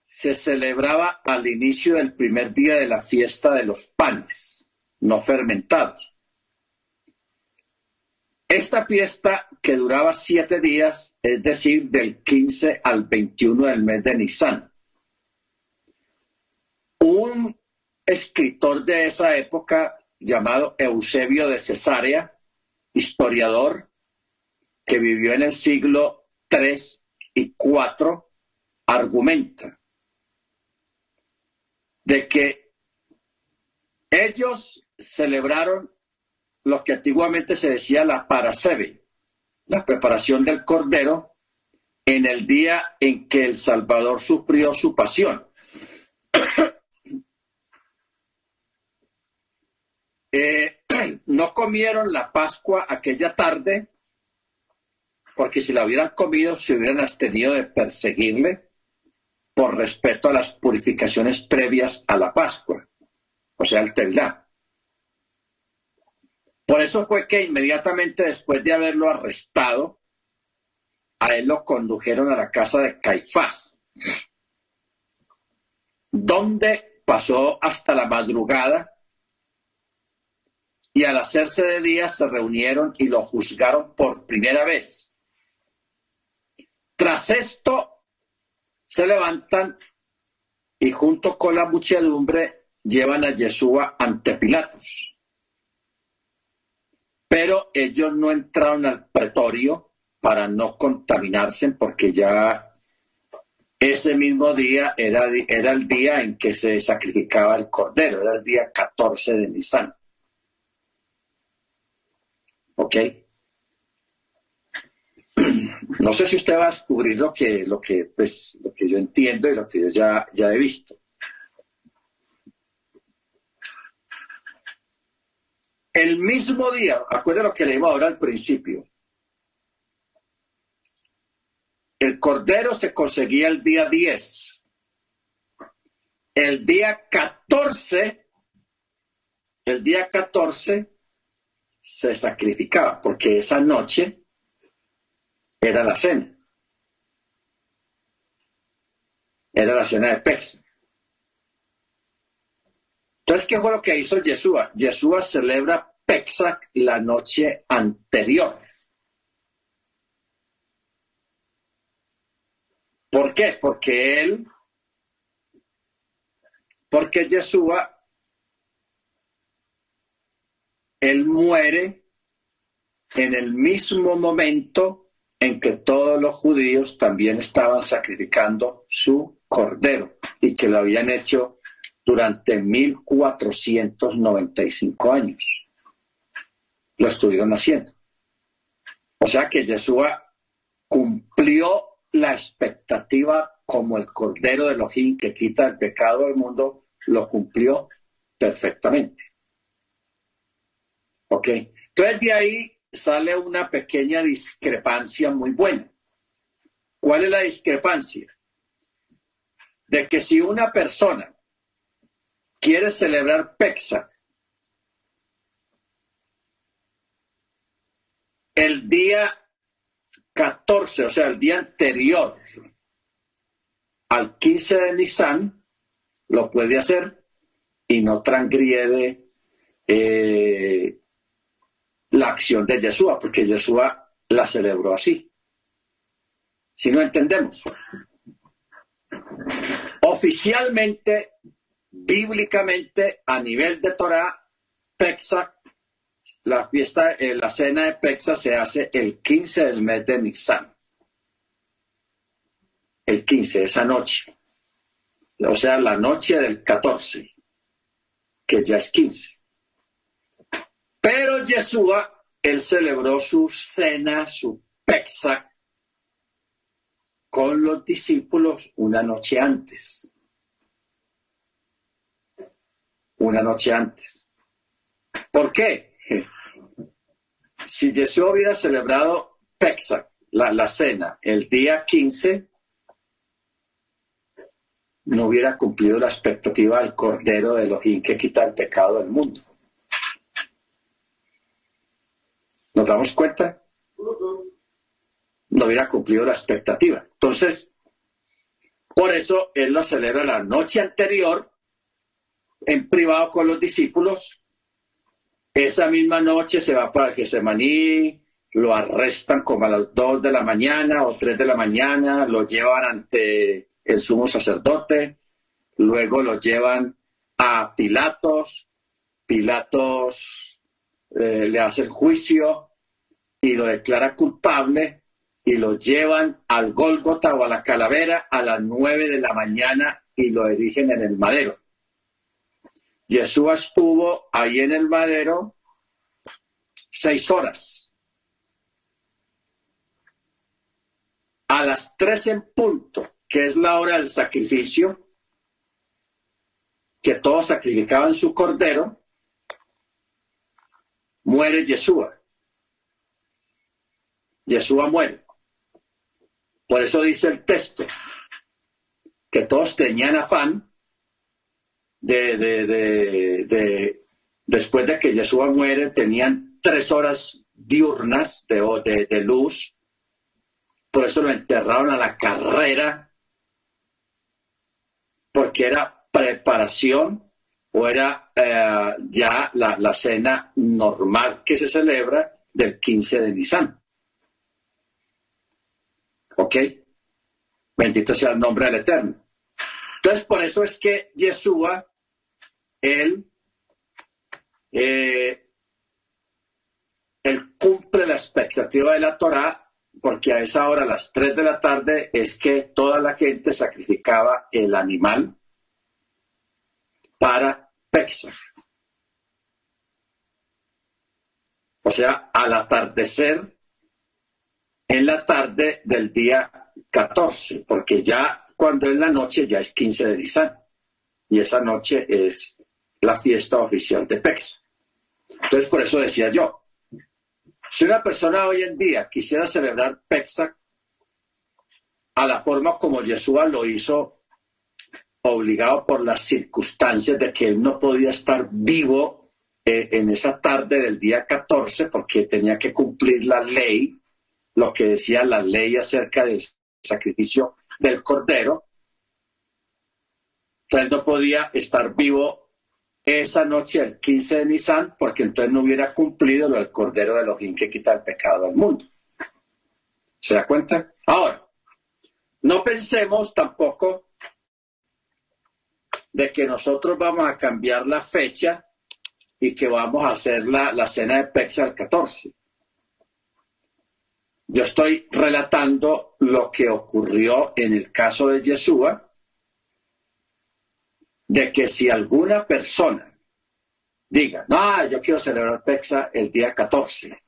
se celebraba al inicio del primer día de la fiesta de los panes no fermentados. Esta fiesta que duraba siete días, es decir, del 15 al 21 del mes de Nisan. Un escritor de esa época llamado Eusebio de Cesarea, historiador que vivió en el siglo III y IV, argumenta de que ellos celebraron lo que antiguamente se decía la parasebe, la preparación del cordero en el día en que el Salvador sufrió su pasión. [COUGHS] Eh, [COUGHS] no comieron la Pascua aquella tarde, porque si la hubieran comido se hubieran abstenido de perseguirle por respeto a las purificaciones previas a la Pascua, o sea, el Tevilá. Por eso fue que inmediatamente después de haberlo arrestado, a él lo condujeron a la casa de Caifás, donde pasó hasta la madrugada y al hacerse de día se reunieron y lo juzgaron por primera vez. Tras esto se levantan y junto con la muchedumbre llevan a Yeshua ante Pilatos. Pero ellos no entraron al pretorio para no contaminarse porque ya ese mismo día era, era el día en que se sacrificaba el cordero, era el día 14 de Nisan. ¿Ok? No sé si usted va a descubrir lo que, lo que, pues, lo que yo entiendo y lo que yo ya, ya he visto. El mismo día, acuérdate lo que leímos ahora al principio. El cordero se conseguía el día 10. El día 14, el día 14 se sacrificaba, porque esa noche era la cena. Era la cena de Pex. Entonces, ¿qué fue lo que hizo Yeshua? Yeshua celebra Pexac la noche anterior. ¿Por qué? Porque él, porque Yeshua él muere en el mismo momento en que todos los judíos también estaban sacrificando su cordero y que lo habían hecho durante 1495 años. Lo estuvieron haciendo. O sea que Yeshua cumplió la expectativa como el cordero de Elohim que quita el pecado del mundo, lo cumplió perfectamente. ¿Ok? Entonces de ahí sale una pequeña discrepancia muy buena. ¿Cuál es la discrepancia? De que si una persona quiere celebrar Pexa el día 14, o sea, el día anterior al 15 de Nisan, lo puede hacer y no transgrede eh, la acción de Yeshua, porque Yeshua la celebró así. Si no entendemos. Oficialmente, bíblicamente, a nivel de Torah, Pesach, la fiesta, eh, la cena de Pesach se hace el 15 del mes de Nisan. El 15, esa noche. O sea, la noche del 14, que ya es 15. Pero Yeshua, él celebró su cena, su Pesach, con los discípulos una noche antes. Una noche antes. ¿Por qué? Si Yeshua hubiera celebrado Pesach, la, la cena, el día 15, no hubiera cumplido la expectativa del Cordero de Elohim que quita el pecado del mundo. ¿Nos damos cuenta? No hubiera cumplido la expectativa. Entonces, por eso él lo celebra la noche anterior en privado con los discípulos. Esa misma noche se va para el Gesemaní, lo arrestan como a las 2 de la mañana o 3 de la mañana, lo llevan ante el sumo sacerdote, luego lo llevan a Pilatos, Pilatos le hace el juicio y lo declara culpable y lo llevan al Gólgota o a la calavera a las nueve de la mañana y lo erigen en el madero. Jesús estuvo ahí en el madero seis horas. A las tres en punto, que es la hora del sacrificio, que todos sacrificaban su cordero, muere Yeshua. Yeshua muere. Por eso dice el texto que todos tenían afán de, de, de, después de que Yeshua muere, tenían tres horas diurnas de, de luz. Por eso lo enterraron a la carrera, porque era preparación o era eh, ya la, la, cena normal que se celebra del 15 de Nisan. ¿Ok? Bendito sea el nombre del Eterno. Entonces, por eso es que Yeshua, él, eh, él cumple la expectativa de la Torah, porque a esa hora, a las 3 de la tarde, es que toda la gente sacrificaba el animal para Pesach. O sea, al atardecer en la tarde del día 14, porque ya cuando es la noche ya es 15 de Nisan y esa noche es la fiesta oficial de Pexa. Entonces, por eso decía yo, si una persona hoy en día quisiera celebrar Pexa a la forma como Yeshua lo hizo, obligado por las circunstancias de que él no podía estar vivo eh, en esa tarde del día 14 porque tenía que cumplir la ley lo que decía la ley acerca del sacrificio del cordero. Entonces no podía estar vivo esa noche, el 15 de Nisan, porque entonces no hubiera cumplido lo del cordero de Elohim que quita el pecado del mundo. ¿Se da cuenta? Ahora, no pensemos tampoco de que nosotros vamos a cambiar la fecha y que vamos a hacer la, la cena de Pexa el 14. Yo estoy relatando lo que ocurrió en el caso de Yeshua, de que si alguna persona diga, no, yo quiero celebrar Pexa el día 14,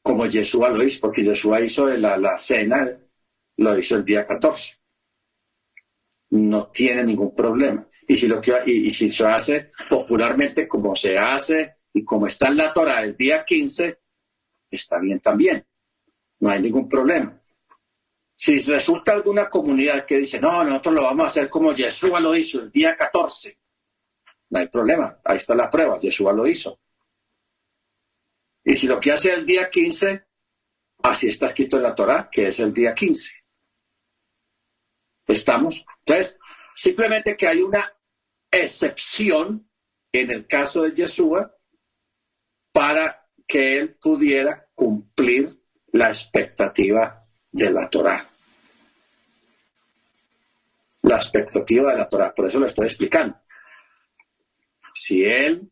como Yeshua lo hizo, porque Yeshua hizo la, la cena, lo hizo el día 14. No tiene ningún problema. Y si, lo que, y, si se hace popularmente como se hace y como está en la Torah el día 15, está bien también. No hay ningún problema. Si resulta alguna comunidad que dice, no, nosotros lo vamos a hacer como Yeshua lo hizo el día 14, no hay problema. Ahí está la prueba. Yeshua lo hizo. Y si lo que hace el día 15, así está escrito en la Torah, que es el día 15. ¿Estamos? Entonces, simplemente que hay una excepción en el caso de Yeshua para que él pudiera cumplir la expectativa de la Torah. La expectativa de la Torah, por eso lo estoy explicando. Si él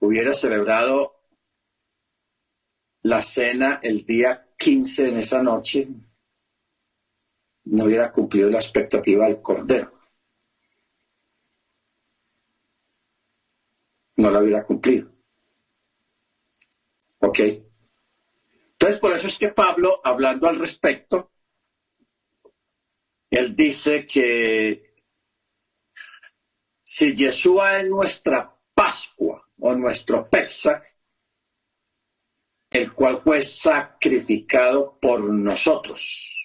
hubiera celebrado la cena el día 15 en esa noche, no hubiera cumplido la expectativa del Cordero. No la hubiera cumplido. ¿Ok? Entonces, por eso es que Pablo, hablando al respecto, él dice que si Yeshua es nuestra Pascua o nuestro Pesach, el cual fue sacrificado por nosotros.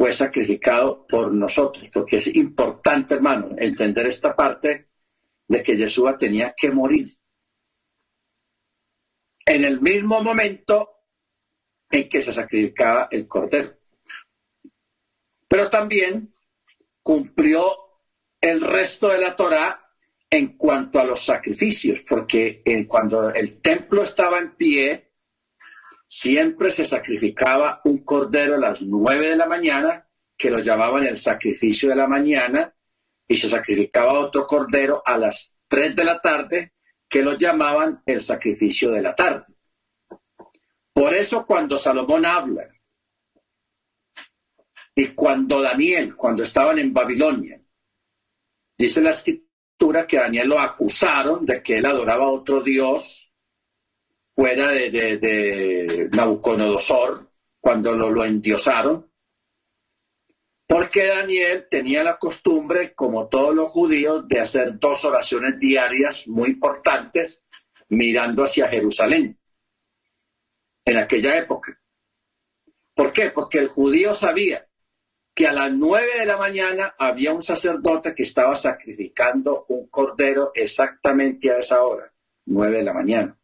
Fue sacrificado por nosotros, porque es importante, hermano, entender esta parte de que Yeshua tenía que morir en el mismo momento en que se sacrificaba el cordero. Pero también cumplió el resto de la Torá en cuanto a los sacrificios, porque eh, cuando el templo estaba en pie, siempre se sacrificaba un cordero a las nueve de la mañana, que lo llamaban el sacrificio de la mañana, y se sacrificaba otro cordero a las tres de la tarde, que lo llamaban el sacrificio de la tarde. Por eso cuando Salomón habla y cuando Daniel, cuando estaban en Babilonia, dice la escritura que Daniel lo acusaron de que él adoraba a otro Dios fuera de, de, Nabucodonosor, cuando lo, lo endiosaron. Porque Daniel tenía la costumbre, como todos los judíos, de hacer dos oraciones diarias muy importantes mirando hacia Jerusalén en aquella época. ¿Por qué? Porque el judío sabía que a las nueve de la mañana había un sacerdote que estaba sacrificando un cordero exactamente a esa hora, nueve de la mañana.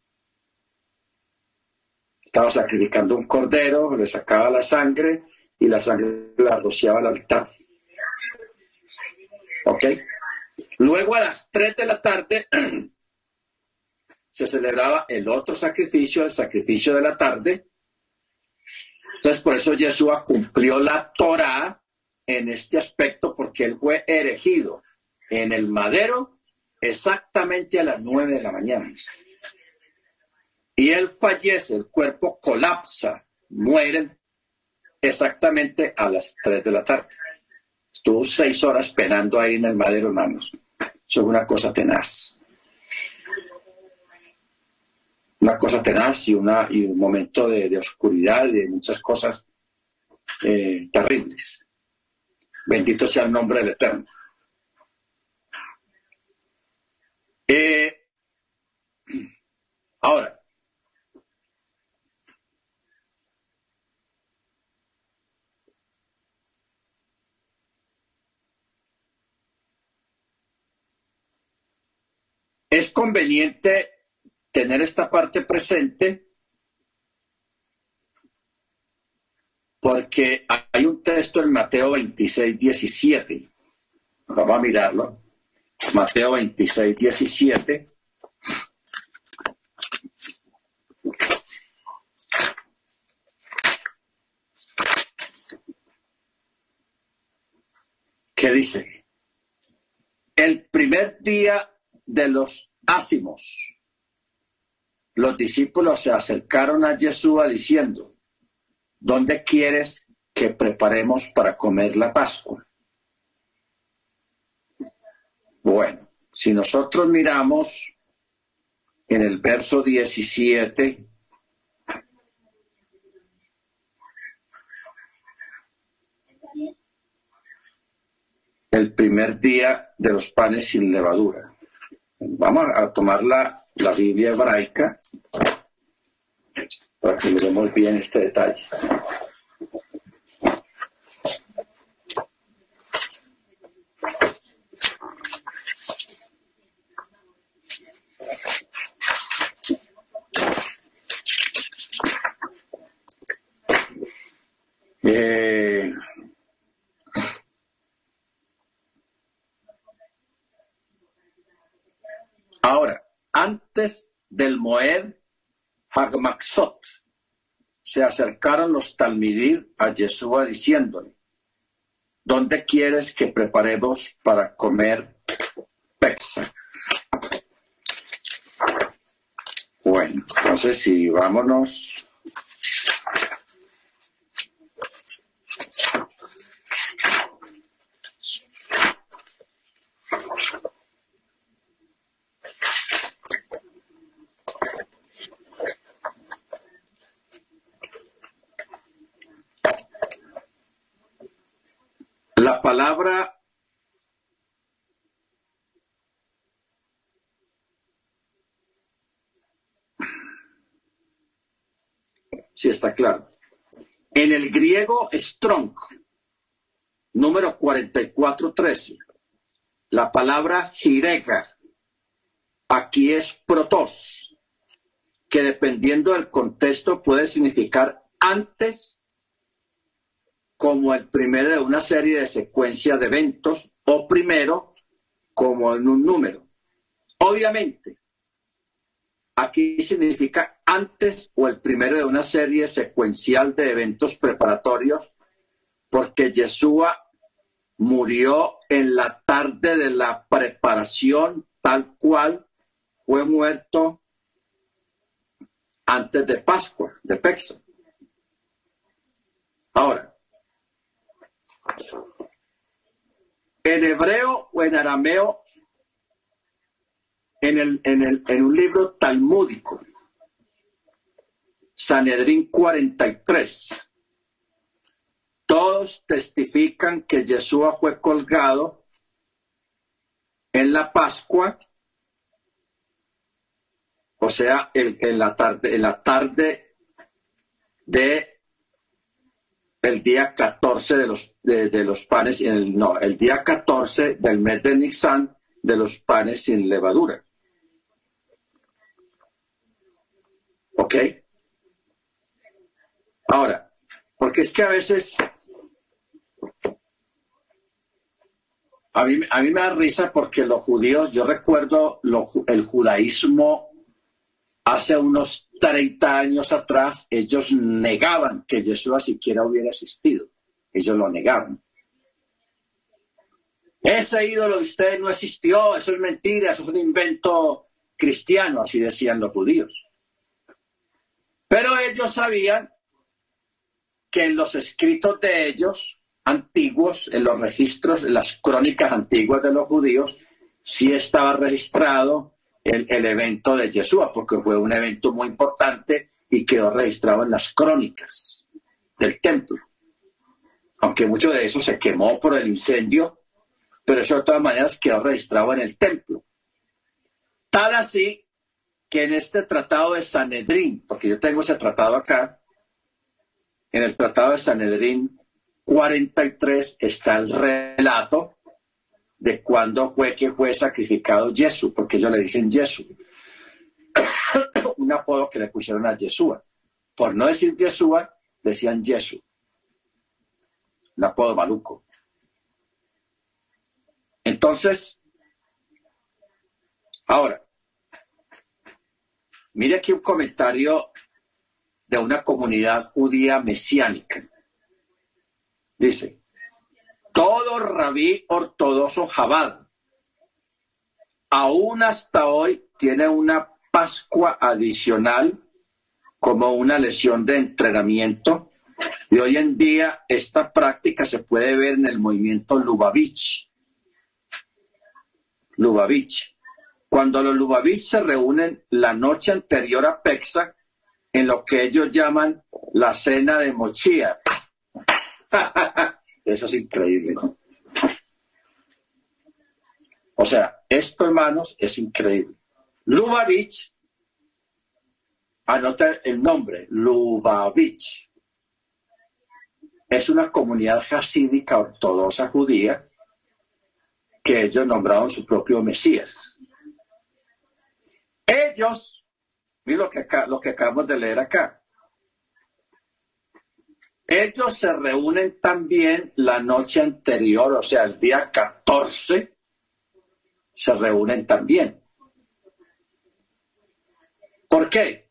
Estaba sacrificando un cordero, le sacaba la sangre y la sangre la rociaba al altar. ¿Ok? Luego a las tres de la tarde [CLEARS THROAT] se celebraba el otro sacrificio, el sacrificio de la tarde, entonces, por eso Yeshua cumplió la Torah en este aspecto, porque él fue erigido en el madero exactamente a las nueve de la mañana. Y él fallece, el cuerpo colapsa, muere exactamente a las tres de la tarde. Estuvo seis horas penando ahí en el madero, hermanos. Eso es una cosa tenaz. una cosa tenaz y, una, un momento de, oscuridad y de muchas cosas eh, terribles. Bendito sea el nombre del Eterno. Eh, ahora, es conveniente tener esta parte presente porque hay un texto en Mateo 26, 17. Vamos a mirarlo. Mateo 26, 17. ¿Qué dice? El primer día de los ácimos los discípulos se acercaron a Yeshua diciendo, ¿dónde quieres que preparemos para comer la Pascua? Bueno, si nosotros miramos en el verso 17, el primer día de los panes sin levadura. Vamos a tomar la, la Biblia hebraica para que miremos bien este detalle. Eh, ahora, antes del Moed Hagmaxot, se acercaron los Talmidir a Yeshua diciéndole, ¿dónde quieres que preparemos para comer pexa? Bueno, entonces si vámonos La palabra sí está claro. En strong, número 4413, la palabra girega, aquí es protos, que dependiendo del contexto puede significar antes como el primero de una serie de secuencia de eventos o primero como en un número. Obviamente, aquí significa antes o el primero de una serie secuencial de eventos preparatorios, porque Yeshua murió en la tarde de la preparación tal cual fue muerto antes de Pascua, de Pexa. Ahora, en hebreo o en arameo, en, el, en, el, en un libro talmúdico, Sanedrín 43, todo todos testifican que Yeshua fue colgado en la Pascua, o sea, en, la tarde, en la tarde de el día 14 de los, de, los panes, el, no, el día 14 del mes de Nisan de los panes sin levadura. ¿Ok? Ahora, porque es que a veces a mí, a mí me da risa porque los judíos, yo recuerdo el judaísmo hace unos 30 años atrás, ellos negaban que Jesús siquiera hubiera existido. Ellos lo negaban. Ese ídolo de ustedes no existió, eso es mentira, eso es un invento cristiano, así decían los judíos. Pero ellos sabían que en los escritos de ellos antiguos, en los registros, en las crónicas antiguas de los judíos, sí estaba registrado el, evento de Yeshua, porque fue un evento muy importante y quedó registrado en las crónicas del templo. Aunque mucho de eso se quemó por el incendio, pero eso de todas maneras quedó registrado en el templo. Tal así que en este tratado de Sanedrín, porque yo tengo ese tratado acá, en el tratado de Sanedrín 43 está el relato de cuándo fue que fue sacrificado Jesús, porque ellos le dicen Jesús. [COUGHS] Un apodo que le pusieron a Yeshua. Por no decir Yeshua, decían Jesús. Un apodo maluco. Entonces, ahora, Mire aquí un comentario de una comunidad judía mesiánica. Dice, todo rabí ortodoxo Jabad, aún hasta hoy, tiene una Pascua adicional como una lesión de entrenamiento. Y hoy en día esta práctica se puede ver en el movimiento Lubavitch. Lubavitch cuando los Lubavitch se reúnen la noche anterior a Pexa en lo que ellos llaman la cena de Mochía. [LAUGHS] Eso es increíble. O sea, esto, hermanos, es increíble. Lubavitch, anota el nombre, Lubavitch. Es una comunidad hasídica ortodoxa judía que ellos nombraron su propio Mesías. Ellos, mira lo que, lo que acabamos de leer acá. Ellos se reúnen también la noche anterior, o sea, el día 14, se reúnen también. ¿Por qué?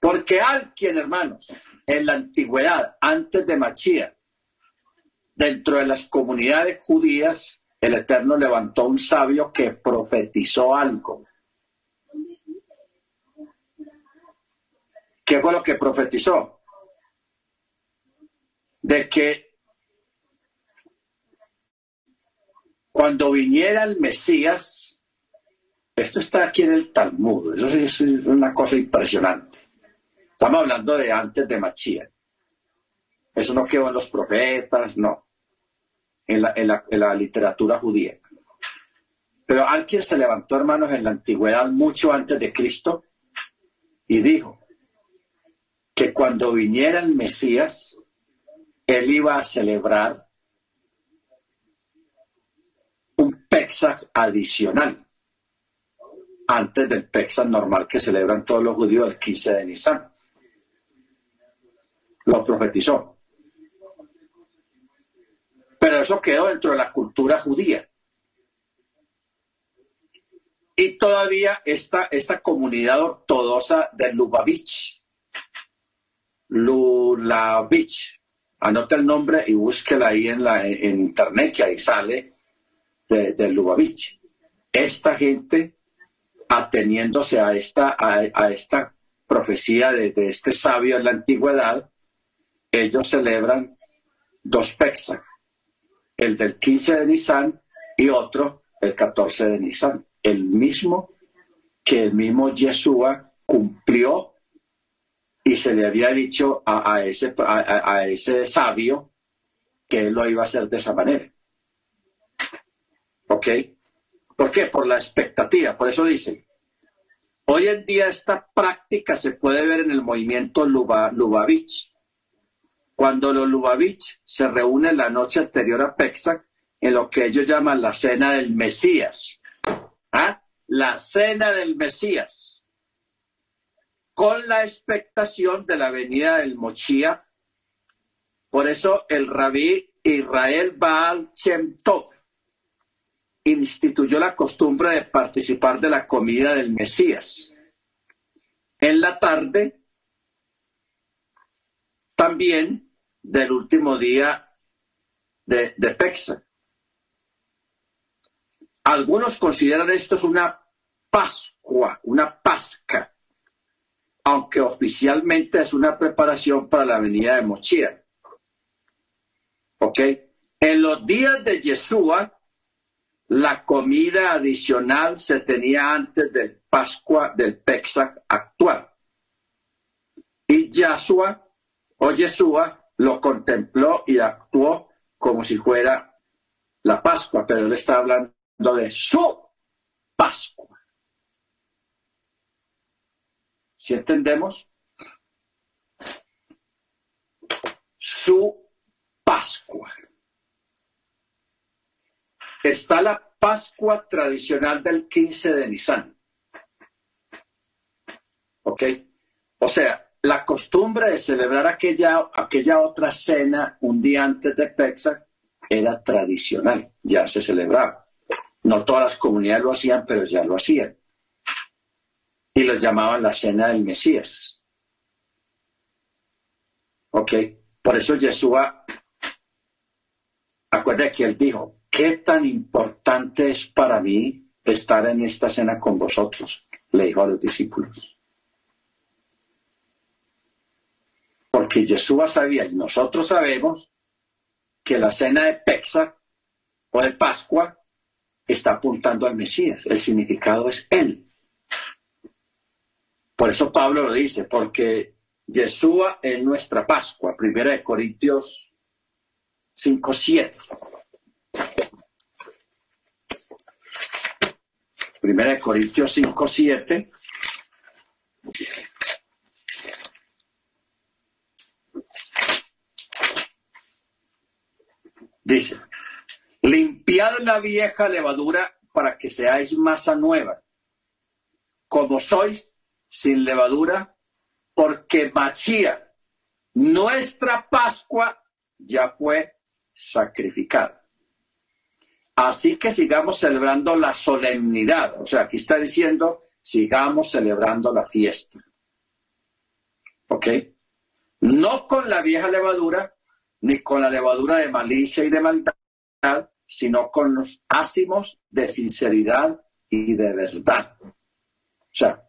Porque alguien, hermanos, en la antigüedad, antes de Machía, dentro de las comunidades judías, el Eterno levantó un sabio que profetizó algo. ¿Qué fue lo que profetizó? De que cuando viniera el Mesías, esto está aquí en el Talmud, eso es una cosa impresionante. Estamos hablando de antes de Machía. Eso no quedó en los profetas, no, en la, en la literatura judía. Pero alguien se levantó, hermanos, en la antigüedad, mucho antes de Cristo, y dijo, que cuando viniera el Mesías, él iba a celebrar un Pesach adicional antes del Pesach normal que celebran todos los judíos el 15 de Nisan. Lo profetizó. Pero eso quedó dentro de la cultura judía. Y todavía esta, esta comunidad ortodoxa de Lubavitch, Lulavich. Anota el nombre y búsquela ahí en, la, en internet, que ahí sale de, de Lubavitch. Esta gente, ateniéndose a esta, a, esta profecía de, este sabio en la antigüedad, ellos celebran dos Pesach, el del 15 de Nisan y otro el 14 de Nisan, el mismo que el mismo Yeshua cumplió y se le había dicho a, ese, a, ese sabio que él lo iba a hacer de esa manera. ¿Ok? ¿Por qué? Por la expectativa. Por eso dice, hoy en día esta práctica se puede ver en el movimiento Lubavitch. Cuando los Lubavitch se reúnen la noche anterior a Pesach en lo que ellos llaman la cena del Mesías. ¿Ah? La cena del Mesías. Con la expectación de la venida del Mochiach. Por eso el rabí Israel Baal Shem Tov instituyó la costumbre de participar de la comida del Mesías. En la tarde, también del último día de, de Pexa. Algunos consideran esto es una Pascua, una Pasca, aunque oficialmente es una preparación para la venida de Mochía. ¿Ok? En los días de Yeshua, la comida adicional se tenía antes del Pascua del Pesach actual. Y Yahshua o Yeshua lo contempló y actuó como si fuera la Pascua, pero él está hablando de su Pascua. ¿Si entendemos? Su Pascua está la Pascua tradicional del 15 de Nisan. ¿Ok? O sea, la costumbre de celebrar aquella, aquella otra cena un día antes de Pesach era tradicional, ya se celebraba. No todas las comunidades lo hacían, pero ya lo hacían. Y lo llamaban la cena del Mesías. ¿Ok? Por eso Yeshua, acuérdate que él dijo, ¿qué tan importante es para mí estar en esta cena con vosotros? Le dijo a los discípulos. Porque Jesús sabía y nosotros sabemos que la cena de Pesach o de Pascua está apuntando al Mesías. El significado es Él. Por eso Pablo lo dice, porque Yeshua es nuestra Pascua. Primera de Corintios 5, 7. Primera de Corintios 5, 7. Dice, limpiad la vieja levadura para que seáis masa nueva, como sois sin levadura, porque Machía, nuestra Pascua, ya fue sacrificada. Así que sigamos celebrando la solemnidad. O sea, aquí está diciendo, sigamos celebrando la fiesta. ¿Ok? No con la vieja levadura, ni con la levadura de malicia y de maldad, sino con los ácimos de sinceridad y de verdad. O sea,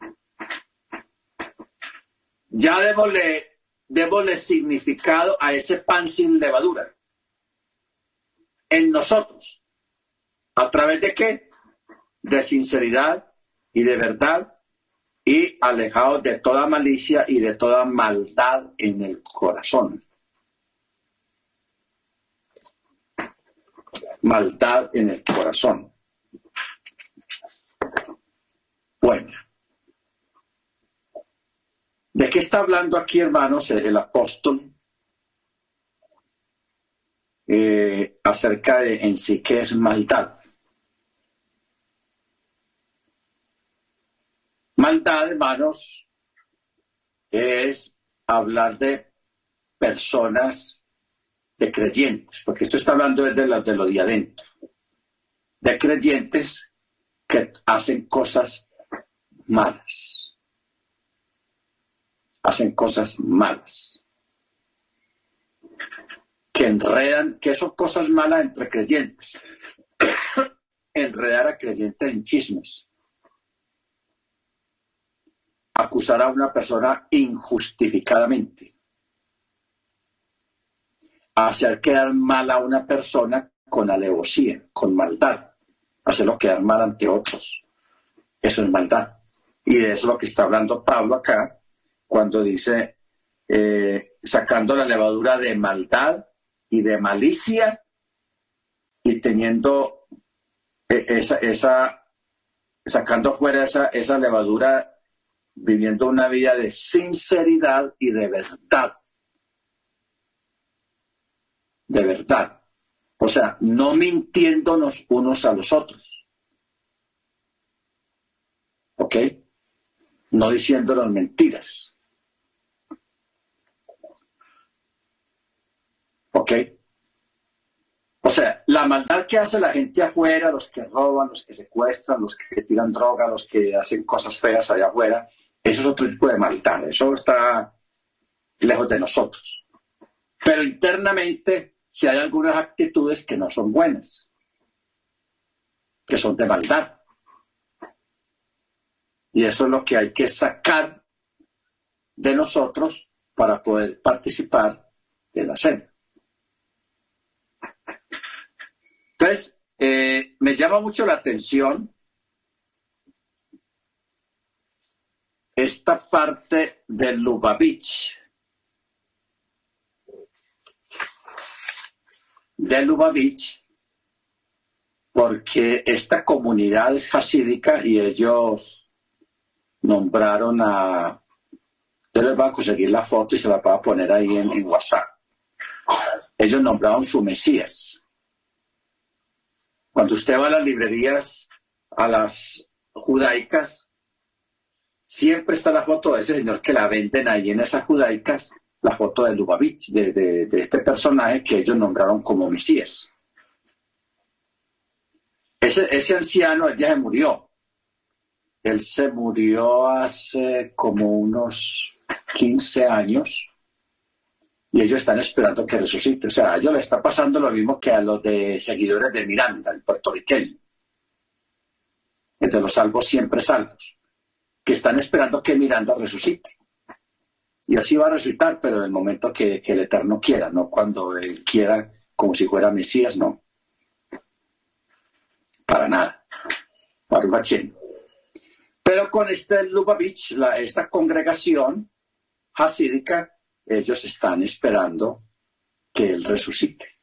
ya démosle, démosle significado a ese pan sin levadura. En nosotros, ¿A través de qué? De sinceridad y de verdad y alejados de toda malicia y de toda maldad en el corazón. Maldad en el corazón. Bueno. ¿De qué está hablando aquí, hermanos, el apóstol? Eh, acerca de en sí qué es maldad. Maldad, hermanos, es hablar de personas, de creyentes, porque esto está hablando desde lo, de lo de adentro, de creyentes que hacen cosas malas, hacen cosas malas, que enredan, que son cosas malas entre creyentes, [COUGHS] enredar a creyentes en chismes acusar a una persona injustificadamente. Hacer quedar mal a una persona con alevosía, con maldad. Hacerlo quedar mal ante otros. Eso es maldad. Y de eso es lo que está hablando Pablo acá, cuando dice, eh, sacando la levadura de maldad y de malicia y teniendo e, esa, esa sacando fuera esa, esa levadura, viviendo una vida de sinceridad y de verdad. De verdad. O sea, no mintiéndonos unos a los otros. ¿Ok? No diciéndonos mentiras. ¿Ok? O sea, la maldad que hace la gente afuera, los que roban, los que secuestran, los que tiran droga, los que hacen cosas feas allá afuera, eso es otro tipo de maldad. Eso está lejos de nosotros. Pero internamente, si hay algunas actitudes que no son buenas, que son de maldad. Y eso es lo que hay que sacar de nosotros para poder participar de la cena. Entonces, eh, me llama mucho la atención esta parte del Lubavitch. De Lubavitch, porque esta comunidad es hasídica y ellos nombraron a... Yo les voy a conseguir la foto y se la voy a poner ahí en WhatsApp. Ellos nombraron su Mesías. Cuando usted va a las librerías, a las judaicas, siempre está la foto de ese señor que la venden ahí en esas judaicas, la foto de Lubavitch, de, este personaje que ellos nombraron como Mesías. Ese, ese anciano ya se murió. Él se murió hace como unos 15 años y ellos están esperando que resucite. O sea, a ellos le está pasando lo mismo que a los de seguidores de Miranda, el puertorriqueño, de los salvos siempre salvos, que están esperando que Miranda resucite. Y así va a resucitar, pero en el momento que, el Eterno quiera, no cuando Él quiera, como si fuera Mesías, no. Para nada. Para Pero con este Lubavitch, la, esta congregación hasídica, ellos están esperando que Él resucite.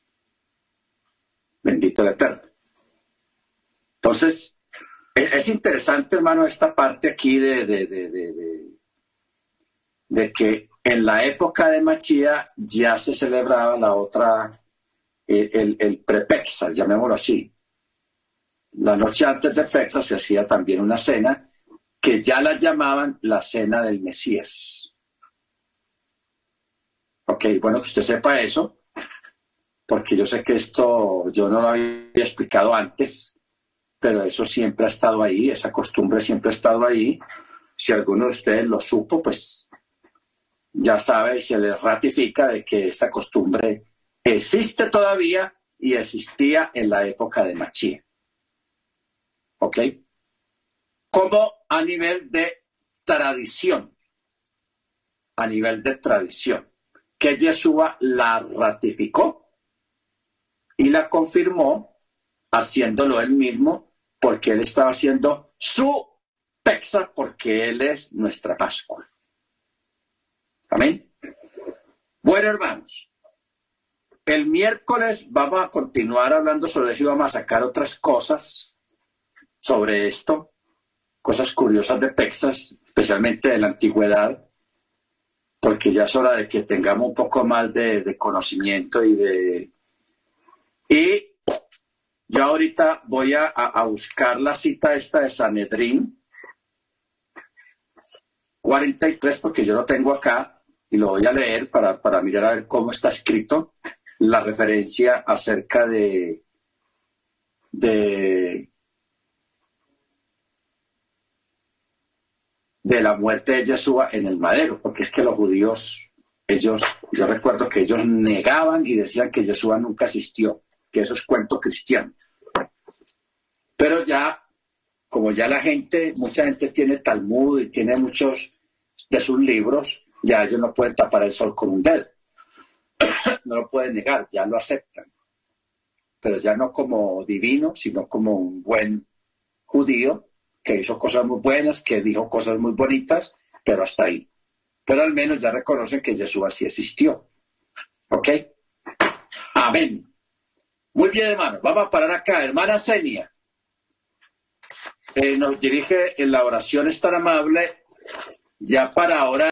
Bendito el Eterno. Entonces, e-, es interesante, hermano, esta parte aquí de, de, de, que en la época de Machía ya se celebraba la otra, el, el, prepexa, llamémoslo así. La noche antes de Pexa se hacía también una cena que ya la llamaban la cena del Mesías. Ok, bueno, que usted sepa eso, porque yo sé que esto yo no lo había explicado antes, pero eso siempre ha estado ahí, esa costumbre siempre ha estado ahí. Si alguno de ustedes lo supo, pues ya sabe y se les ratifica de que esa costumbre existe todavía y existía en la época de Machía. ¿Ok? Como a nivel de tradición. A nivel de tradición que Yeshua la ratificó y la confirmó haciéndolo él mismo porque él estaba haciendo su pexa porque él es nuestra Pascua. Amén. Bueno, hermanos, el miércoles vamos a continuar hablando sobre eso y vamos a sacar otras cosas sobre esto, cosas curiosas de Texas, especialmente de la antigüedad porque ya es hora de que tengamos un poco más de, conocimiento y de... Y yo ahorita voy a, buscar la cita esta de Sanedrín 43, porque yo lo tengo acá y lo voy a leer para, para mirar a ver cómo está escrito la referencia acerca de, de de la muerte de Yeshua en el madero, porque es que los judíos, ellos, yo recuerdo que ellos negaban y decían que Yeshua nunca existió, que eso es cuento cristiano. Pero ya, como ya la gente, mucha gente tiene Talmud y tiene muchos de sus libros, ya ellos no pueden tapar el sol con un dedo. [COUGHS] no lo pueden negar, ya lo aceptan. Pero ya no como divino, sino como un buen judío que hizo cosas muy buenas, que dijo cosas muy bonitas, pero hasta ahí. Pero al menos ya reconocen que Jesús así existió. ¿Ok? Amén. Muy bien, hermano. Vamos a parar acá. Hermana Senia. Eh, nos dirige en la oración es tan amable ya para ahora.